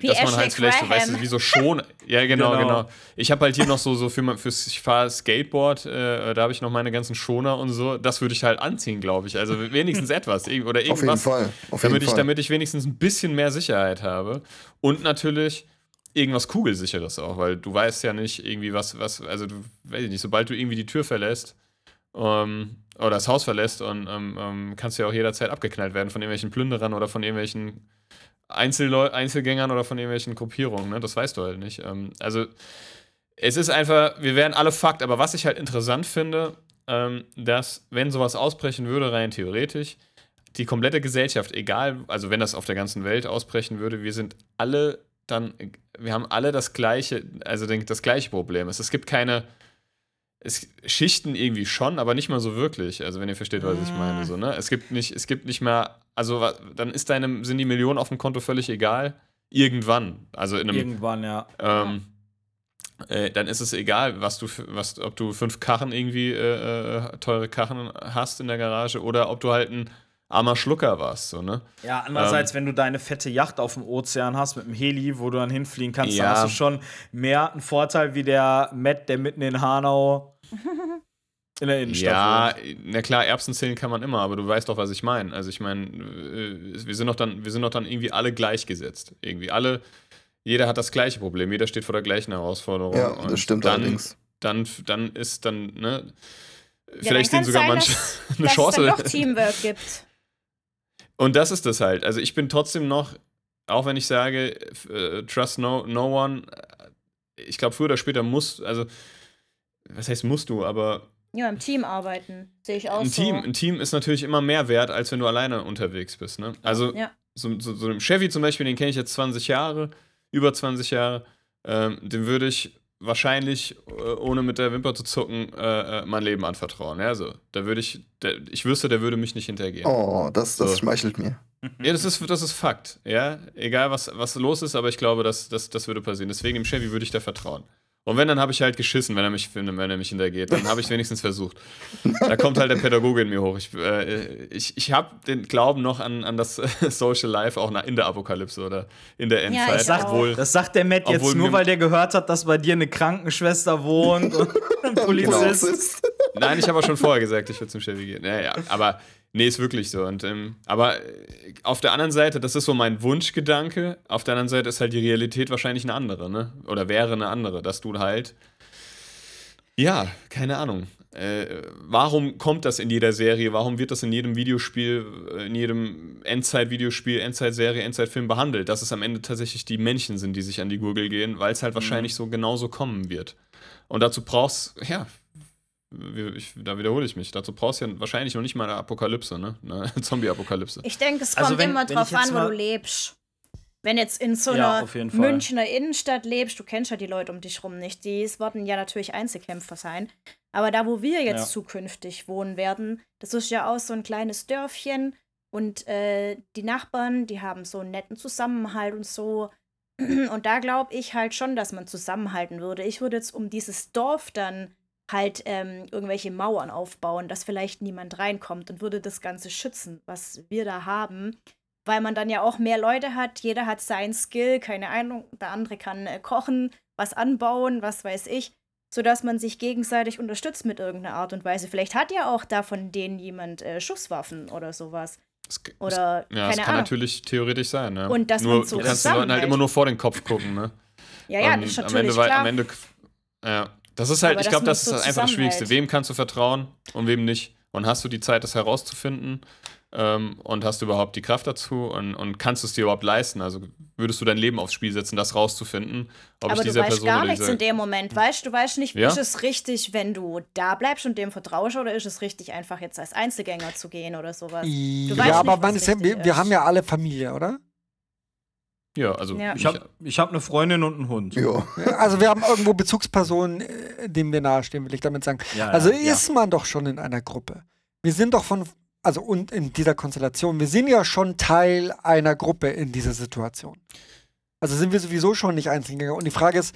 Wie dass man Ashley halt vielleicht, so, weißt du, Graham. wie so schon. Ja, genau, Genau. genau. Ich habe halt hier noch so, so für, mein- fürs, ich fahre Skateboard, äh, da habe ich noch meine ganzen Schoner und so. Das würde ich halt anziehen, glaube ich. Also wenigstens etwas. Oder Auf jeden irgendwas. Fall. Auf damit, jeden ich, Fall. damit ich wenigstens ein bisschen mehr Sicherheit habe. Und natürlich irgendwas Kugelsicheres auch, weil du weißt ja nicht irgendwie was, was, also du, weiß ich nicht, sobald du irgendwie die Tür verlässt ähm, oder das Haus verlässt und ähm, ähm, kannst du ja auch jederzeit abgeknallt werden von irgendwelchen Plünderern oder von irgendwelchen Einzelleu Einzelgängern oder von irgendwelchen Gruppierungen, ne? Das weißt du halt nicht. Ähm, also es ist einfach, wir wären alle Fakt, aber was ich halt interessant finde, ähm, dass, wenn sowas ausbrechen würde, rein theoretisch, die komplette Gesellschaft, egal, also wenn das auf der ganzen Welt ausbrechen würde, wir sind alle dann, wir haben alle das gleiche, also das gleiche Problem. Es, es gibt keine es, Schichten irgendwie schon, aber nicht mal so wirklich. Also wenn ihr versteht, was ich meine, so, ne? Es gibt nicht, es gibt nicht mehr, also dann ist deine, sind die Millionen auf dem Konto völlig egal. Irgendwann. Also in einem Irgendwann, ja. ähm, äh, dann ist es egal, was du, was, ob du fünf Karren irgendwie äh, äh, teure Karren hast in der Garage oder ob du halt ein armer Schlucker warst, so, ne? Ja, andererseits, Ähm. wenn du deine fette Yacht auf dem Ozean hast mit dem Heli, wo du dann hinfliegen kannst, Ja. dann hast du schon mehr einen Vorteil wie der Matt, der mitten in Hanau in der Innenstadt Ja, wohnt. na klar, Erbsen zählen kann man immer, aber du weißt doch, was ich meine. Also ich meine, äh, wir sind doch dann, wir sind doch dann irgendwie alle gleichgesetzt. Irgendwie alle, jeder hat das gleiche Problem, jeder steht vor der gleichen Herausforderung. Ja, Und das stimmt dann, allerdings. Dann, dann ist dann, ne, Ja, vielleicht dann sehen sogar kann's manche sein, eine dass Chance. es dann doch Teamwork gibt. Und das ist das halt. Also ich bin trotzdem noch, auch wenn ich sage, äh, trust no, no one, äh, ich glaube, früher oder später muss, also, was heißt musst du, aber Ja, im Team arbeiten. Sehe ich auch ein so. Team, ein Team ist natürlich immer mehr wert, als wenn du alleine unterwegs bist. Ne? Also Ja. so, so, so einem Chevy zum Beispiel, den kenne ich jetzt 20 Jahre, über 20 Jahre, ähm, dem würde ich wahrscheinlich, äh, ohne mit der Wimper zu zucken, äh, äh, mein Leben anvertrauen. Ja, so. Da würde ich, der, ich wüsste, der würde mich nicht hintergehen. Oh, das, das So. schmeichelt mir. Ja, das ist, das ist Fakt. Ja, egal was, was los ist, aber ich glaube, das, das, das würde passieren. Deswegen dem Chevy würde ich da vertrauen. Und wenn, dann habe ich halt geschissen, wenn er mich wenn er mich hintergeht. Dann habe ich wenigstens versucht. Da kommt halt der Pädagoge in mir hoch. Ich, äh, ich, ich habe den Glauben noch an, an das Social Life auch in der Apokalypse oder in der Ja, Endzeit. ich auch. obwohl, Das sagt der Matt jetzt nur, weil der gehört hat, dass bei dir eine Krankenschwester wohnt und ein Genau, Polizist. ist- Nein, ich habe auch schon vorher gesagt, ich würde zum Chevy gehen. Ja, ja, aber nee, ist wirklich so. Und, ähm, aber äh, auf der anderen Seite, das ist so mein Wunschgedanke. Auf der anderen Seite ist halt die Realität wahrscheinlich eine andere, ne? Oder wäre eine andere, dass du halt. Ja, keine Ahnung. Äh, warum kommt das in jeder Serie? Warum wird das in jedem Videospiel, äh, in jedem Endzeit-Videospiel, Endzeit-Serie, Endzeit-Film behandelt? Dass es am Ende tatsächlich die Männchen sind, die sich an die Gurgel gehen, weil es halt wahrscheinlich so genauso kommen wird. Und dazu brauchst, ja, ich, da wiederhole ich mich. Dazu brauchst du ja wahrscheinlich noch nicht mal eine Apokalypse, ne? Eine Zombie-Apokalypse. Ich denke, es Also kommt wenn- immer wenn drauf an, wo du lebst. Wenn jetzt in so Ja, einer. Münchner Innenstadt lebst, du kennst ja die Leute um dich rum nicht. Die werden ja natürlich Einzelkämpfer sein. Aber da, wo wir jetzt Ja. zukünftig wohnen werden, das ist ja auch so ein kleines Dörfchen. Und äh, die Nachbarn, die haben so einen netten Zusammenhalt und so. Und da glaube ich halt schon, dass man zusammenhalten würde. Ich würde jetzt um dieses Dorf dann halt ähm, irgendwelche Mauern aufbauen, dass vielleicht niemand reinkommt und würde das Ganze schützen, was wir da haben. Weil man dann ja auch mehr Leute hat, jeder hat sein Skill, keine Ahnung, der andere kann äh, kochen, was anbauen, was weiß ich, sodass man sich gegenseitig unterstützt mit irgendeiner Art und Weise. Vielleicht hat ja auch da von denen jemand äh, Schusswaffen oder sowas. Es, Oder es, ja, das kann Ahnung. natürlich theoretisch sein, ne? Und dass nur, man so du kannst den Leuten halt immer nur vor den Kopf gucken, ne? Ja, ja, Und das ist am natürlich Ende, wei- klar. am Ende, ja, das ist halt, Aber ich glaube, man das ist so einfach das Schwierigste. Wem kannst du vertrauen und wem nicht? Und hast du die Zeit, das herauszufinden? Ähm, und hast du überhaupt die Kraft dazu? Und, und kannst du es dir überhaupt leisten? Also würdest du dein Leben aufs Spiel setzen, das rauszufinden? Ob Aber ich du dieser weißt Person gar nichts in dem Moment, weißt du? weißt nicht, Ja. ist es richtig, wenn du da bleibst und dem vertraust oder ist es richtig, einfach jetzt als Einzelgänger zu gehen oder sowas? weißt Ja, aber nicht, man ist wir, wir haben ja alle Familie, oder? Ja, also Ja. ich, habe ich hab eine Freundin und einen Hund. Ja. Also wir haben irgendwo Bezugspersonen, äh, denen wir nahestehen, will ich damit sagen. Ja, Also ja, ist man doch schon in einer Gruppe. Wir sind doch von, also und in dieser Konstellation, wir sind ja schon Teil einer Gruppe in dieser Situation. Also sind wir sowieso schon nicht Einzelgänger. Und die Frage ist,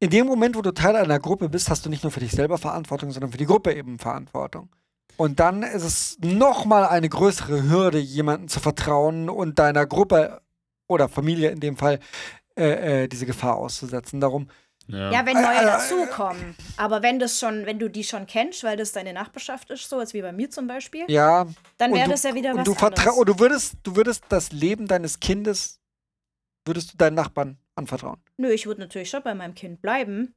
in dem Moment, wo du Teil einer Gruppe bist, hast du nicht nur für dich selber Verantwortung, sondern für die Gruppe eben Verantwortung. Und dann ist es nochmal eine größere Hürde, jemandem zu vertrauen und deiner Gruppe oder Familie in dem Fall äh, äh, diese Gefahr auszusetzen. Darum, ja. Ja, wenn neue Äh, äh, dazukommen. Aber wenn das schon, wenn du die schon kennst, weil das deine Nachbarschaft ist, so als wie bei mir zum Beispiel, ja, dann wäre das ja wieder und was du vertra anderes. und du würdest, du würdest das Leben deines Kindes, würdest du deinen Nachbarn anvertrauen. Nö, ich würde natürlich schon bei meinem Kind bleiben.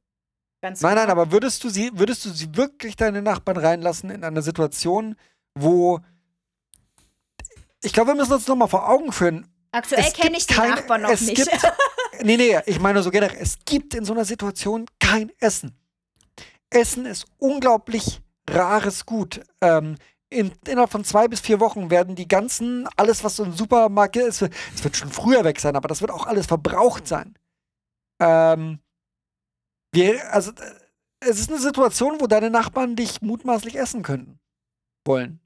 Ganz Nein, klar. nein, aber würdest du sie, würdest du sie wirklich deine Nachbarn reinlassen in einer Situation, wo ich glaube, wir müssen uns nochmal vor Augen führen. Aktuell kenne ich die kein- Nachbarn noch es nicht. Gibt, nee, nee, ich meine so generell, es gibt in so einer Situation kein Essen. Essen ist unglaublich rares Gut. Ähm, in, innerhalb von zwei bis vier Wochen werden die ganzen, alles was so im Supermarkt ist, es wird schon früher weg sein, aber das wird auch alles verbraucht sein. Ähm, wir, also, äh, es ist eine Situation, wo deine Nachbarn dich mutmaßlich essen könnten. Wollen.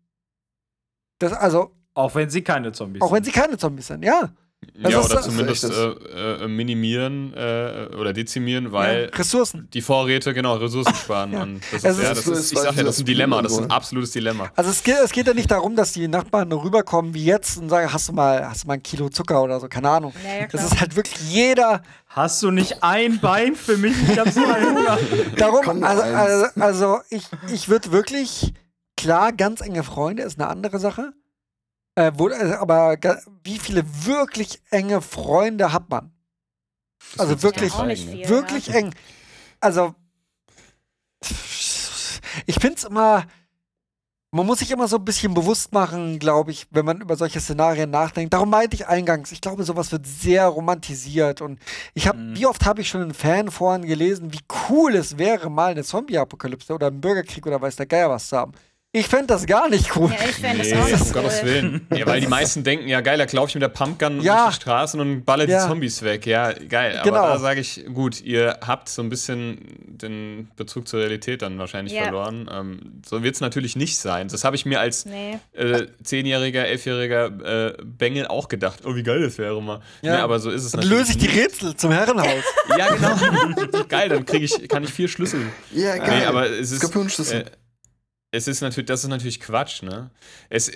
Das, also, Auch wenn sie keine Zombies auch wenn sind. sie keine Zombies sind, ja. ja, das oder ist- zumindest äh, äh, minimieren äh, oder dezimieren, weil ja. Ressourcen. die Vorräte, genau, Ressourcen sparen. Ja. Und das Also ist, ja, das ist- ich sag ja, das ist ein Dilemma, das ist ein absolutes Dilemma. Also es geht, es geht ja nicht darum, dass die Nachbarn rüberkommen wie jetzt und sagen, hast du mal, hast du mal ein Kilo Zucker oder so, keine Ahnung. Ja, ja, das ist halt wirklich jeder. Hast du nicht ein Bein für mich? Ich hab so einen Hunger. Darum, also, also, also ich, ich würde wirklich, klar, ganz enge Freunde ist eine andere Sache. Äh, wo, äh, aber wie viele wirklich enge Freunde hat man? Das Also wirklich- zeigen, ne? viel. Wirklich ja. eng. Also, ich finde es immer, man muss sich immer so ein bisschen bewusst machen, glaube ich, wenn man über solche Szenarien nachdenkt. Darum meinte ich eingangs, ich glaube, sowas wird sehr romantisiert. Und ich habe, Mhm. wie oft habe ich schon in Fanforen gelesen, wie cool es wäre, mal eine Zombie-Apokalypse oder einen Bürgerkrieg oder weiß der Geier was zu haben. Ich fände das gar nicht cool. Ja, ich fände Nee, das auch um nicht Gottes cool. Willen. Ja, weil die meisten denken, ja geil, da laufe ich mit der Pumpgun Ja. durch die Straßen und baller Ja. die Zombies weg. Ja, geil. Genau. Aber da sage ich, gut, ihr habt so ein bisschen den Bezug zur Realität dann wahrscheinlich Ja. verloren. Ähm, so wird es natürlich nicht sein. Das habe ich mir als Nee. äh, zehnjähriger, elfjähriger äh, Bengel auch gedacht. Oh, wie geil das wäre mal. Ja. Nee, aber so ist es Dann natürlich löse ich die nicht. Rätsel zum Herrenhaus. Ja, genau. geil, dann krieg ich, kann ich vier Schlüssel Ja, geil. Nee, aber es ist. Skorpionschlüssel. Äh, es ist natürlich, das ist natürlich Quatsch, ne? Es, äh,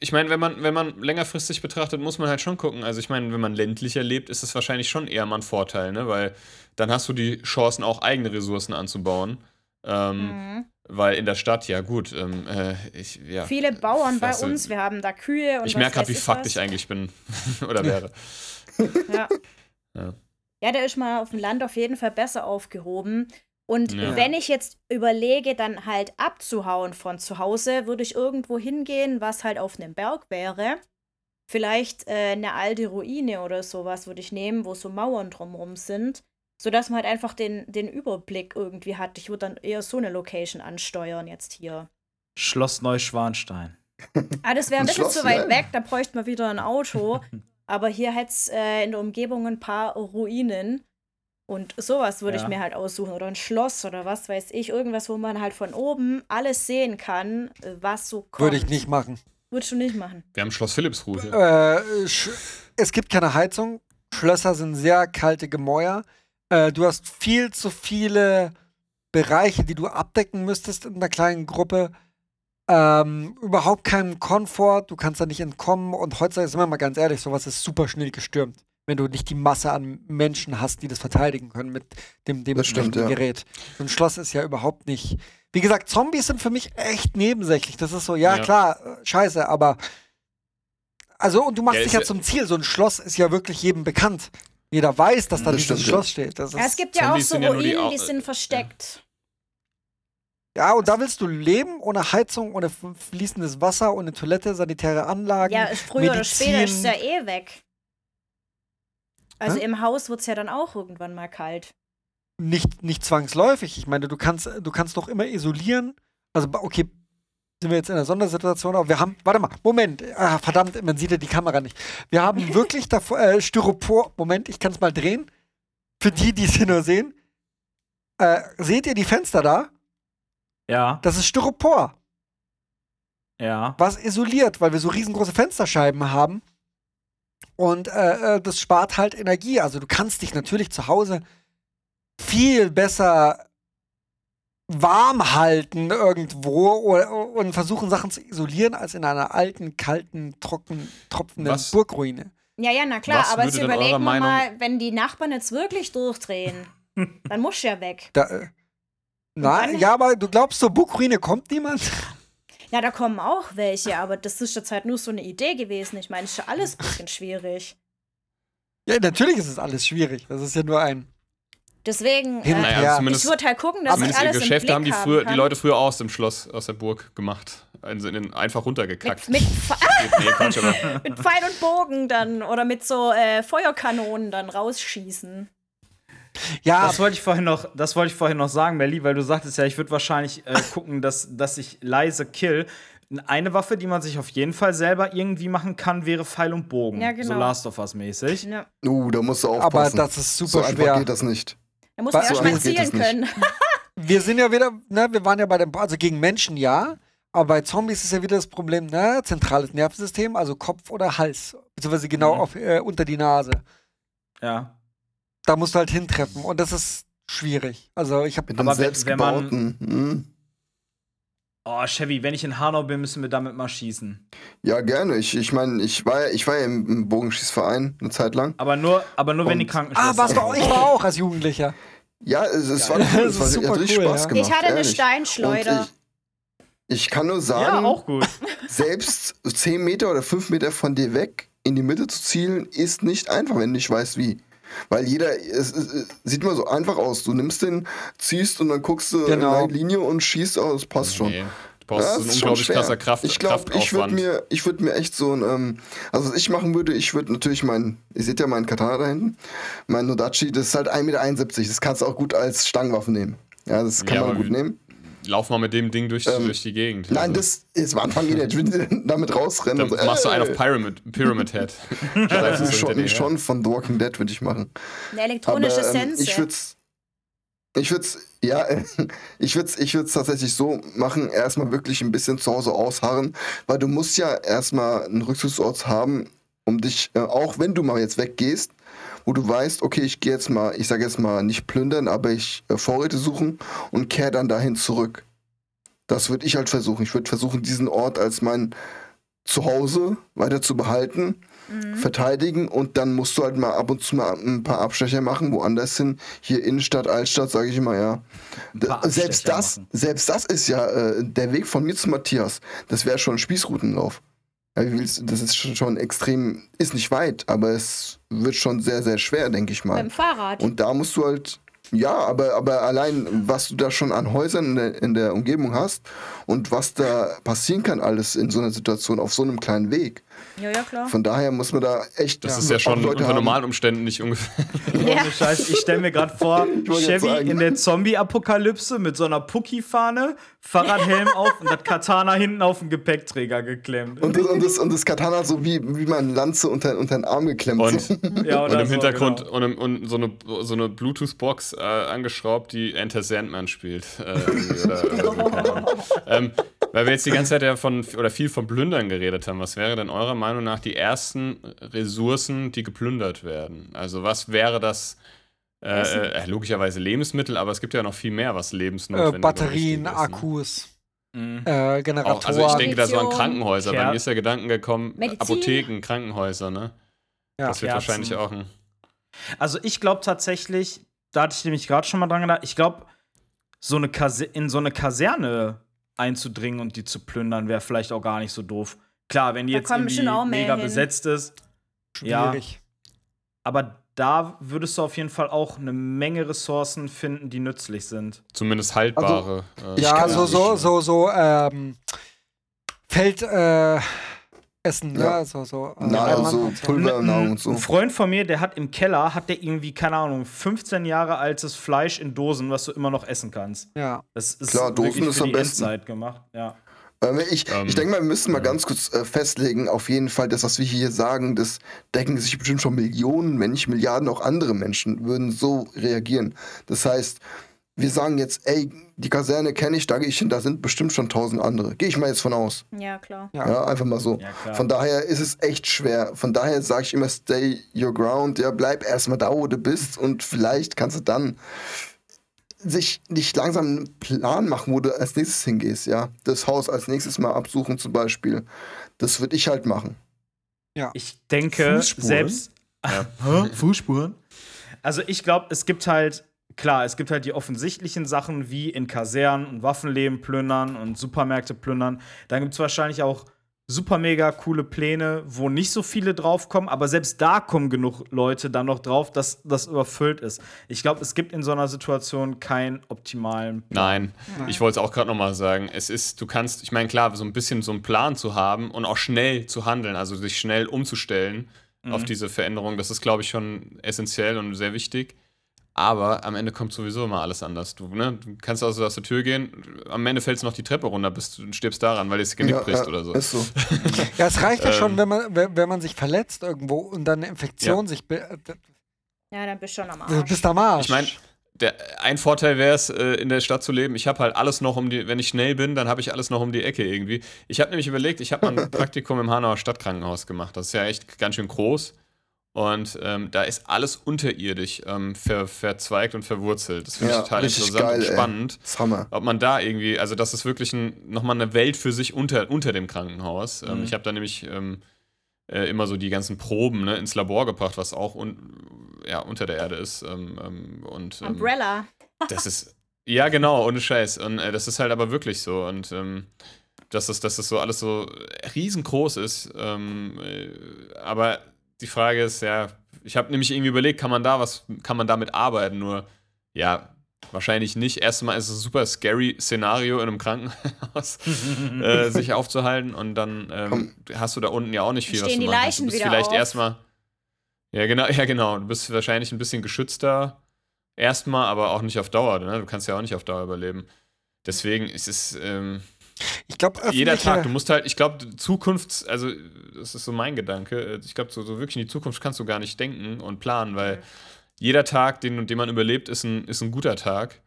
ich meine, wenn man, wenn man längerfristig betrachtet, muss man halt schon gucken. Also ich meine, wenn man ländlicher lebt, ist es wahrscheinlich schon eher mal ein Vorteil, ne? Weil dann hast du die Chancen, auch eigene Ressourcen anzubauen. Ähm, Mhm. Weil in der Stadt, ja gut, ähm, äh, ich, ja. Viele Bauern bei uns, wir haben da Kühe und Ich merke gerade, wie fucked ich eigentlich bin. Oder wäre. Ja. Ja. ja, der ist mal auf dem Land auf jeden Fall besser aufgehoben. Und Ja. wenn ich jetzt überlege, dann halt abzuhauen von zu Hause, würde ich irgendwo hingehen, was halt auf einem Berg wäre. Vielleicht äh, eine alte Ruine oder sowas würde ich nehmen, wo so Mauern drumherum sind, sodass man halt einfach den, den Überblick irgendwie hat. Ich würde dann eher so eine Location ansteuern jetzt hier. Schloss Neuschwanstein. Ah, das wäre ein Ein bisschen Schloss, zu weit ja. weg, da bräuchte man wieder ein Auto. Aber hier hätte es äh, in der Umgebung ein paar Ruinen. Und sowas würde Ja. ich mir halt aussuchen. Oder ein Schloss oder was weiß ich. Irgendwas, wo man halt von oben alles sehen kann, was so kommt. Würde ich nicht machen. Würdest du nicht machen. Wir haben Schloss Philippsruhe hier. Äh, sch- es gibt keine Heizung. Schlösser sind sehr kalte Gemäuer. Äh, du hast viel zu viele Bereiche, die du abdecken müsstest in einer kleinen Gruppe. Ähm, überhaupt keinen Komfort. Du kannst da nicht entkommen. Und heutzutage sind wir mal ganz ehrlich, sowas ist super schnell gestürmt. Wenn du nicht die Masse an Menschen hast, die das verteidigen können mit dem Das stimmt, dementsprechenden ja. Gerät. So ein Schloss ist ja überhaupt nicht. Wie gesagt, Zombies sind für mich echt nebensächlich. Das ist so, ja, Ja. klar, äh, scheiße, aber. Also, und du machst Ja, dich ja zum Ziel. So ein Schloss ist ja wirklich jedem bekannt. Jeder weiß, dass da Das dieses stimmt, ja. Schloss steht. Das ist, Ja, es gibt ja auch Zombies so nur die Ruinen, die, Au- sind versteckt. ja, und da willst du leben, ohne Heizung, ohne fließendes Wasser, ohne Toilette, sanitäre Anlagen. Ja, ist früher oder später ist es ja Medizin. eh weg. Also Hä? im Haus wird es ja dann auch irgendwann mal kalt. nicht, nicht zwangsläufig. Ich meine, du kannst, du kannst doch immer isolieren. Also, okay, sind wir jetzt in einer Sondersituation, aber wir haben, warte mal, Moment, ah, verdammt, man sieht ja die Kamera nicht. Wir haben wirklich davor, äh, Styropor, Moment, ich kann es mal drehen. Für die, die es hier nur sehen. Äh, seht ihr die Fenster da? Ja, Das ist Styropor, ja. was isoliert, weil wir so riesengroße Fensterscheiben haben. Und äh, äh, das spart halt Energie. Also du kannst dich natürlich zu Hause viel besser warm halten irgendwo und versuchen Sachen zu isolieren als in einer alten, kalten, trocken, tropfenden Was- Burgruine. Ja, ja, na klar, Was aber jetzt überlegen wir Meinung- mal, wenn die Nachbarn jetzt wirklich durchdrehen, dann muss ja weg. Da, äh, na, ja, aber du glaubst, zur Burgruine kommt niemand? Ja, da kommen auch welche, aber das ist jetzt halt nur so eine Idee gewesen. Ich meine, ist ja alles ein bisschen schwierig. Ja, natürlich ist es alles schwierig. Das ist ja nur ein. Deswegen, Hin äh. Naja, ich zumindest, würde halt gucken, dass ich alles Geschäfte im haben die, früher, die. Leute früher aus dem Schloss, aus der Burg gemacht. Also in den, einfach runtergekackt. mit, mit, nee, mit Pfeil und Bogen dann oder mit so äh, Feuerkanonen dann rausschießen. Ja, Das wollte ich vorhin noch, das wollte ich vorhin noch sagen, Melly, weil du sagtest ja, ich würde wahrscheinlich äh, gucken, dass, dass ich leise kill. Eine Waffe, die man sich auf jeden Fall selber irgendwie machen kann, wäre Pfeil und Bogen. Ja, genau. So Last of Us mäßig. Ja. Uh, da musst du aber aufpassen. das ist super so einfach schwer. geht das nicht. Da muss man so erstmal zielen können. Wir sind ja wieder, ne, wir waren ja bei dem, also gegen Menschen ja, aber bei Zombies ist ja wieder das Problem, ne, zentrales Nervensystem, also Kopf oder Hals, beziehungsweise genau Mhm. auf, äh, unter die Nase. Ja. Da musst du halt hintreffen und das ist schwierig. Also ich habe Aber wenn- wenn man- hm. Oh, Chevy, wenn ich in Hanau bin, müssen wir damit mal schießen. Ja, gerne. Ich, ich meine, ich war, ja- ich war ja im, Bogenschießverein eine Zeit lang. Aber nur, aber nur wenn die Krankenschwester. Ah, warst du auch, ich war auch als Jugendlicher. Ja, es, es Ja, war cool. Es war, super hat richtig cool, Spaß ja. gemacht. Ich hatte eine ehrlich. Steinschleuder. Und Ich, ich kann nur Ja, sagen, auch gut. selbst 10 Meter oder 5 Meter von dir weg in die Mitte zu zielen, ist nicht einfach, wenn du nicht weißt, wie. Weil jeder, es, es, sieht immer so einfach aus. Du nimmst den, ziehst und dann guckst du Genau. in eine Linie und schießt aus, passt schon. nee. Du brauchst Ja, das ist schon unglaublich schwer. krasser Kraft, ich glaube, ich würde Kraftaufwand. mir, ich würde mir echt so ein, ähm, also was ich machen würde, ich würde natürlich mein, ihr seht ja meinen Katana da hinten, mein Nodachi, das ist halt 1,71 Meter, das kannst du auch gut als Stangenwaffe nehmen. Ja, das kann Ja, man gut nehmen. Lauf mal mit dem Ding durch, Ähm, durch die Gegend. Nein, Also, das ist am Anfang jeder, ich will damit rausrennen. Dann und machst du einen auf Pyramid, Pyramid Head. Du schon, schon von The Walking Dead würde ich machen. Eine elektronische Aber, ähm, Sense. ich würde ich würde ja, ich würde ich würd's tatsächlich so machen, erstmal wirklich ein bisschen zu Hause ausharren, weil du musst ja erstmal einen Rückzugsort haben, um dich, äh, auch wenn du mal jetzt weggehst, wo du weißt, okay, ich gehe jetzt mal, ich sage jetzt mal nicht plündern, aber ich äh, Vorräte suchen und kehre dann dahin zurück. Das würde ich halt versuchen. Ich würde versuchen, diesen Ort als mein Zuhause weiter zu behalten Mhm. verteidigen und dann musst du halt mal ab und zu mal ein paar Abstecher machen, woanders hin. Hier Innenstadt, Altstadt, sage ich immer, ja. D- Selbst das, machen. selbst das ist ja äh, der Weg von mir zu Matthias. Das wäre schon ein Spießrutenlauf. Das ist schon, schon extrem, ist nicht weit, aber es wird schon sehr, sehr schwer, denke ich mal. Beim Fahrrad. Und da musst du halt, ja, aber, aber allein, was du da schon an Häusern in der, in der Umgebung hast und was da passieren kann, alles in so einer Situation auf so einem kleinen Weg. Ja, ja, klar. Von daher muss man da echt. Das ist ja schon Leute unter haben. normalen Umständen nicht ungefähr. Ja. Ohne Scheiß, ich stelle mir gerade vor, Chevy in der Zombie-Apokalypse mit so einer Pucki-Fahne, Fahrradhelm auf und das Katana hinten auf den Gepäckträger geklemmt. Und das, und, das, und das Katana so wie, wie man Lanze unter, unter den Arm geklemmt. Und, ja, und im Hintergrund genau. und, im- und so eine, so eine Bluetooth-Box äh, angeschraubt, die Enter Sandman spielt. Äh, oder, oder so, ähm, Weil wir jetzt die ganze Zeit ja von oder viel von Plündern geredet haben. Was wäre denn eurer Meinung nach die ersten Ressourcen, die geplündert werden? Also was wäre das? Äh, äh, logischerweise Lebensmittel, aber es gibt ja noch viel mehr, was Äh, lebensnotwendig Batterien, ist, ne? Akkus, Mhm. äh, Generatoren. Auch, also ich denke da so an Krankenhäuser. Bei Ker- mir ist der Gedanke gekommen, Medizin. Apotheken, Krankenhäuser, ne? Ja. das wird Kerzen. wahrscheinlich auch ein. Also ich glaube tatsächlich, da hatte ich nämlich gerade schon mal dran gedacht, ich glaube, so eine Kase in so eine Kaserne einzudringen und die zu plündern, wäre vielleicht auch gar nicht so doof. Klar, wenn die Da jetzt irgendwie mega hin. besetzt ist, ja, Schwierig. aber da würdest du auf jeden Fall auch eine Menge Ressourcen finden, die nützlich sind. Zumindest haltbare. äh, ich Ja, kann- so, so, so, so, ähm, Feld, äh, Essen, Ja. ne? So, so. äh, Na, also und so. Pulvernahrung und so. Ein Freund von mir, der hat im Keller, hat der irgendwie, keine Ahnung, 15 Jahre altes Fleisch in Dosen, was du immer noch essen kannst. Ja. Das ist Klar, Dosen ist für am die besten. Endzeit gemacht, ja. Ähm, ich Ähm, ich denke mal, wir müssen mal ganz kurz äh, festlegen, auf jeden Fall, das, was wir hier sagen, das denken sich bestimmt schon Millionen, wenn nicht Milliarden, auch andere Menschen würden so reagieren. Das heißt, wir sagen jetzt, ey, die Kaserne kenne ich, da gehe ich hin, da sind bestimmt schon tausend andere. Gehe ich mal jetzt von aus. Ja, klar. Ja. Ja, einfach mal so. Ja. Von daher ist es echt schwer. Von daher sage ich immer, stay your ground. Ja, bleib erstmal da, wo du bist und vielleicht kannst du dann sich nicht langsam einen Plan machen, wo du als nächstes hingehst, ja. Das Haus als nächstes mal absuchen zum Beispiel. Das würde ich halt machen. Ich denke, Fußspuren? selbst. Hä? Fußspuren? Also, ich glaube, es gibt halt, klar, es gibt halt die offensichtlichen Sachen wie in Kasernen und Waffenleben plündern und Supermärkte plündern. Dann gibt es wahrscheinlich auch super mega coole Pläne, wo nicht so viele draufkommen, aber selbst da kommen genug Leute dann noch drauf, dass das überfüllt ist. Ich glaube, es gibt in so einer Situation keinen optimalen Nein, ich wollte es auch gerade nochmal sagen. Es ist, du kannst, ich meine, klar, so ein bisschen so einen Plan zu haben und auch schnell zu handeln, also sich schnell umzustellen auf diese Veränderung, das ist, glaube ich, schon essentiell und sehr wichtig. Aber am Ende kommt sowieso immer alles anders. Du, ne, du kannst also aus der Tür gehen, am Ende fällst du noch die Treppe runter, bist, du stirbst daran, weil dir das Genick bricht oder so. Ist so. Ja, es reicht ja Ähm. schon, wenn man, wenn, man sich verletzt irgendwo und dann eine Infektion sich. be- äh, Ja, dann bist du schon am Du Arsch. bist am Arsch. Ich meine, der, ein Vorteil wäre es, äh, in der Stadt zu leben. Ich habe halt alles noch um die, wenn ich schnell bin, dann habe ich alles noch um die Ecke irgendwie. Ich habe nämlich überlegt, ich habe mal ein Praktikum im Hanauer Stadtkrankenhaus gemacht. Das ist ja echt ganz schön groß. Und ähm, da ist alles unterirdisch ähm, ver, verzweigt und verwurzelt. Das finde Ja, ich total richtig interessant geil, und ey. spannend. Das ist Hammer. Ob man da irgendwie, also das ist wirklich ein, nochmal eine Welt für sich unter, unter dem Krankenhaus. Ähm, Mhm. ich habe da nämlich ähm, äh, immer so die ganzen Proben ne, ins Labor gebracht, was auch un, ja, unter der Erde ist. Ähm, ähm, und, ähm, Umbrella. das ist, ja genau, ohne Scheiß. Und äh, das ist halt aber wirklich so. Und ähm, dass, das, dass das so alles so riesengroß ist. Ähm, äh, aber die Frage ist ja, ich habe nämlich irgendwie überlegt, kann man da was, kann man damit arbeiten? Nur, ja, wahrscheinlich nicht. Erstmal ist es ein super scary Szenario in einem Krankenhaus, äh, sich aufzuhalten und dann ähm, hast du da unten ja auch nicht viel, was Stehen du die machen kannst. Leichen Du bist wieder vielleicht auf. erstmal, ja genau, ja genau, du bist wahrscheinlich ein bisschen geschützter erstmal, aber auch nicht auf Dauer. Ne? Du kannst ja auch nicht auf Dauer überleben. Deswegen ist es ähm, ich glaube, jeder Tag, du musst halt, ich glaube, Zukunft, also das ist so mein Gedanke, ich glaube, so, so wirklich in die Zukunft kannst du gar nicht denken und planen, weil jeder Tag, den, den man überlebt, ist ein, ist ein guter Tag.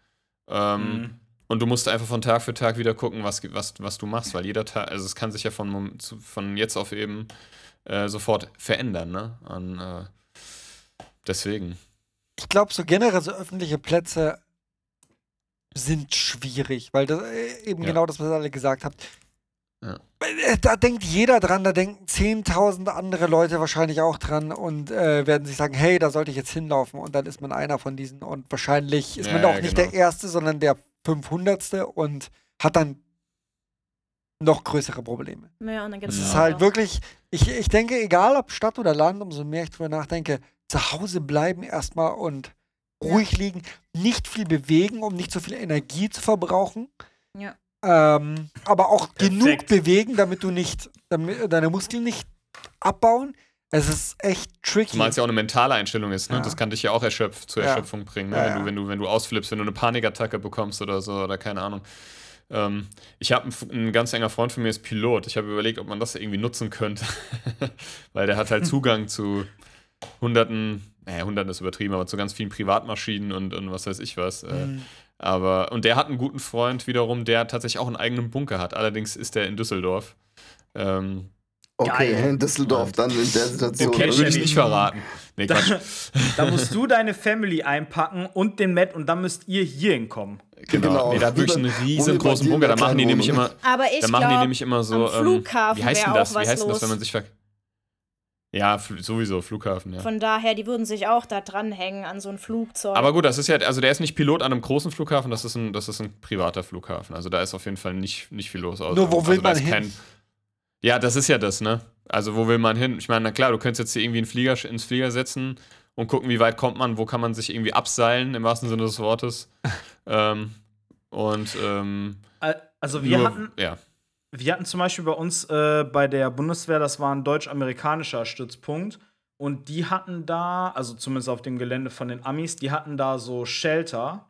Ähm, Mhm. Und du musst einfach von Tag für Tag wieder gucken, was, was, was du machst, weil jeder Tag, also es kann sich ja von, von jetzt auf eben äh, sofort verändern, ne? Und, äh, deswegen. Ich glaube, so generell so öffentliche Plätze sind schwierig, weil das äh, eben Ja. genau das, was ihr alle gesagt habt. Ja. Äh, Da denkt jeder dran, da denken 10.000 andere Leute wahrscheinlich auch dran und äh, werden sich sagen, hey, da sollte ich jetzt hinlaufen und dann ist man einer von diesen und wahrscheinlich ist Ja, man auch ja, nicht genau. der Erste, sondern der 500. und hat dann noch größere Probleme. Ja, und dann Es Ja. ist halt wirklich, ich, ich denke, egal ob Stadt oder Land, umso mehr ich drüber nachdenke, zu Hause bleiben erstmal und ruhig liegen, nicht viel bewegen, um nicht so viel Energie zu verbrauchen. Ja. Ähm, aber auch genug Perfekt. bewegen, damit du nicht, damit deine Muskeln nicht abbauen. Es ist echt tricky. Zumal es ja auch eine mentale Einstellung ist, ne? Ja. Das kann dich ja auch erschöpf, zur Ja. Erschöpfung bringen, ne? Ja, wenn. Du, wenn, du, wenn du ausflippst, wenn du eine Panikattacke bekommst oder so, oder keine Ahnung. Ähm, ich habe ein ganz enger Freund von mir ist Pilot. Ich habe überlegt, ob man das irgendwie nutzen könnte. Weil der hat halt Zugang zu, hunderten, naja, hunderten ist übertrieben, aber zu ganz vielen Privatmaschinen und, und was weiß ich was. Äh, Mhm. aber, und der hat einen guten Freund wiederum, der tatsächlich auch einen eigenen Bunker hat. Allerdings ist der in Düsseldorf. Ähm, Okay, Geil. in Düsseldorf, dann in der Situation. Okay, würde ich nicht verraten. Nee, Quatsch. Da musst du deine Family einpacken und den Matt und dann müsst ihr hier hinkommen. Genau. Genau. Nee, da hat wirklich einen riesengroßen Bunker. Da machen die nämlich immer, Aber ich da machen die glaube, nämlich immer so. am Flughafen ähm, wie heißt denn das? auch Wie was heißt denn das, los. wenn man sich ver Ja, sowieso, Flughafen, ja. von daher, die würden sich auch da dranhängen an so ein Flugzeug. Aber gut, das ist ja, also der ist nicht Pilot an einem großen Flughafen, das ist ein, das ist ein privater Flughafen. Also da ist auf jeden Fall nicht, nicht viel los. Nur wo also will man hin? ja, das ist ja das, ne? Also wo will man hin? Ich meine, na klar, du könntest jetzt hier irgendwie einen Flieger, ins Flieger setzen und gucken, wie weit kommt man, wo kann man sich irgendwie abseilen, im wahrsten Sinne des Wortes. ähm, und ähm, Al- Also wir nur, hatten, ja. Wir hatten zum Beispiel bei uns äh, bei der Bundeswehr, das war ein deutsch-amerikanischer Stützpunkt. Und die hatten da, also zumindest auf dem Gelände von den Amis, die hatten da so Shelter.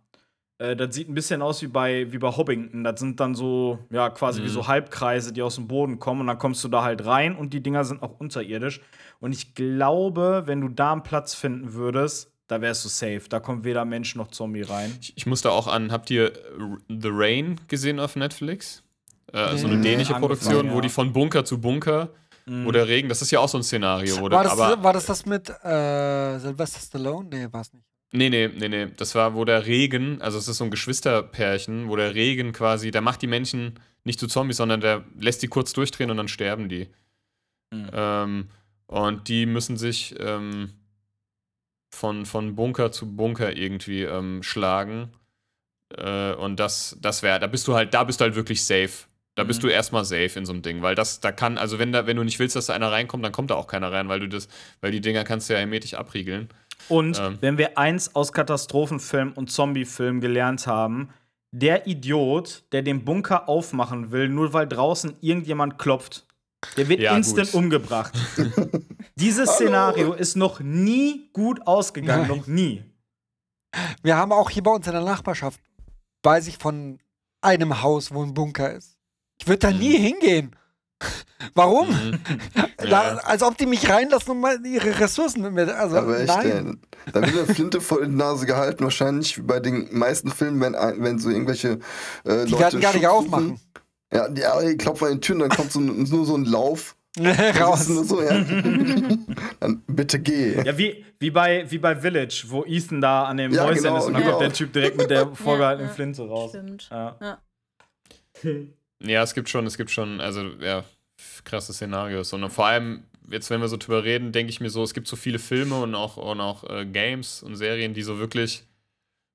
Äh, das sieht ein bisschen aus wie bei, wie bei Hobbington. Das sind dann so, ja, quasi wie Mhm. so Halbkreise, die aus dem Boden kommen. Und dann kommst du da halt rein und die Dinger sind auch unterirdisch. Und ich glaube, wenn du da einen Platz finden würdest, da wärst du safe. Da kommt weder Mensch noch Zombie rein. Ich, ich musste auch an, habt ihr R- The Rain gesehen auf Netflix? Äh, so eine Nee, dänische angefangen, Produktion, wo ja. die von Bunker zu Bunker, wo der Regen, das ist ja auch so ein Szenario, wo War das, aber war das das mit äh, Sylvester Stallone? Nee, war es nicht. Nee, nee, nee, nee. Das war, wo der Regen, also es ist so ein Geschwisterpärchen, wo der Regen quasi, der macht die Menschen nicht zu Zombies, sondern der lässt die kurz durchdrehen und dann sterben die. Mhm. Ähm, und die müssen sich ähm, von, von Bunker zu Bunker irgendwie ähm, schlagen. Äh, und das, das wäre, da bist du halt, da bist du halt wirklich safe. Da bist Mhm. du erstmal safe in so einem Ding, weil das, da kann, also wenn da, wenn du nicht willst, dass da einer reinkommt, dann kommt da auch keiner rein, weil du das, weil die Dinger kannst du ja hermetisch abriegeln. Und Ähm. wenn wir eins aus Katastrophenfilm und Zombiefilm gelernt haben, der Idiot, der den Bunker aufmachen will, nur weil draußen irgendjemand klopft, der wird Ja, instant gut. umgebracht. Dieses Szenario ist noch nie gut ausgegangen, Nein. noch nie. Wir haben auch hier bei uns in der Nachbarschaft, weiß ich von einem Haus, wo ein Bunker ist. Ich würde da nie hingehen. Warum? Mhm. Da, Ja. als ob die mich reinlassen und mal ihre Ressourcen mit mir. Also, Aber echt, nein. ey, da wird eine Flinte vor die Nase gehalten, wahrscheinlich wie bei den meisten Filmen, wenn, wenn so irgendwelche äh, Die Leute werden gar nicht aufmachen. Ja, die, ja, die klopfen an die Türen, dann kommt so, ein- nur so ein Lauf. Raus. So, ja. dann bitte geh. Ja, wie, wie, bei, wie bei Village, wo Ethan da an dem Ja, Häuschen genau, ist und dann genau. kommt der Typ direkt mit der vorgehaltenen ja, Flinte raus. Stimmt. Ja. Ja. Es gibt schon, es gibt schon, also ja, krasse Szenarios. Und vor allem, jetzt, wenn wir so drüber reden, denke ich mir so, es gibt so viele Filme und auch, und auch äh, Games und Serien, die so wirklich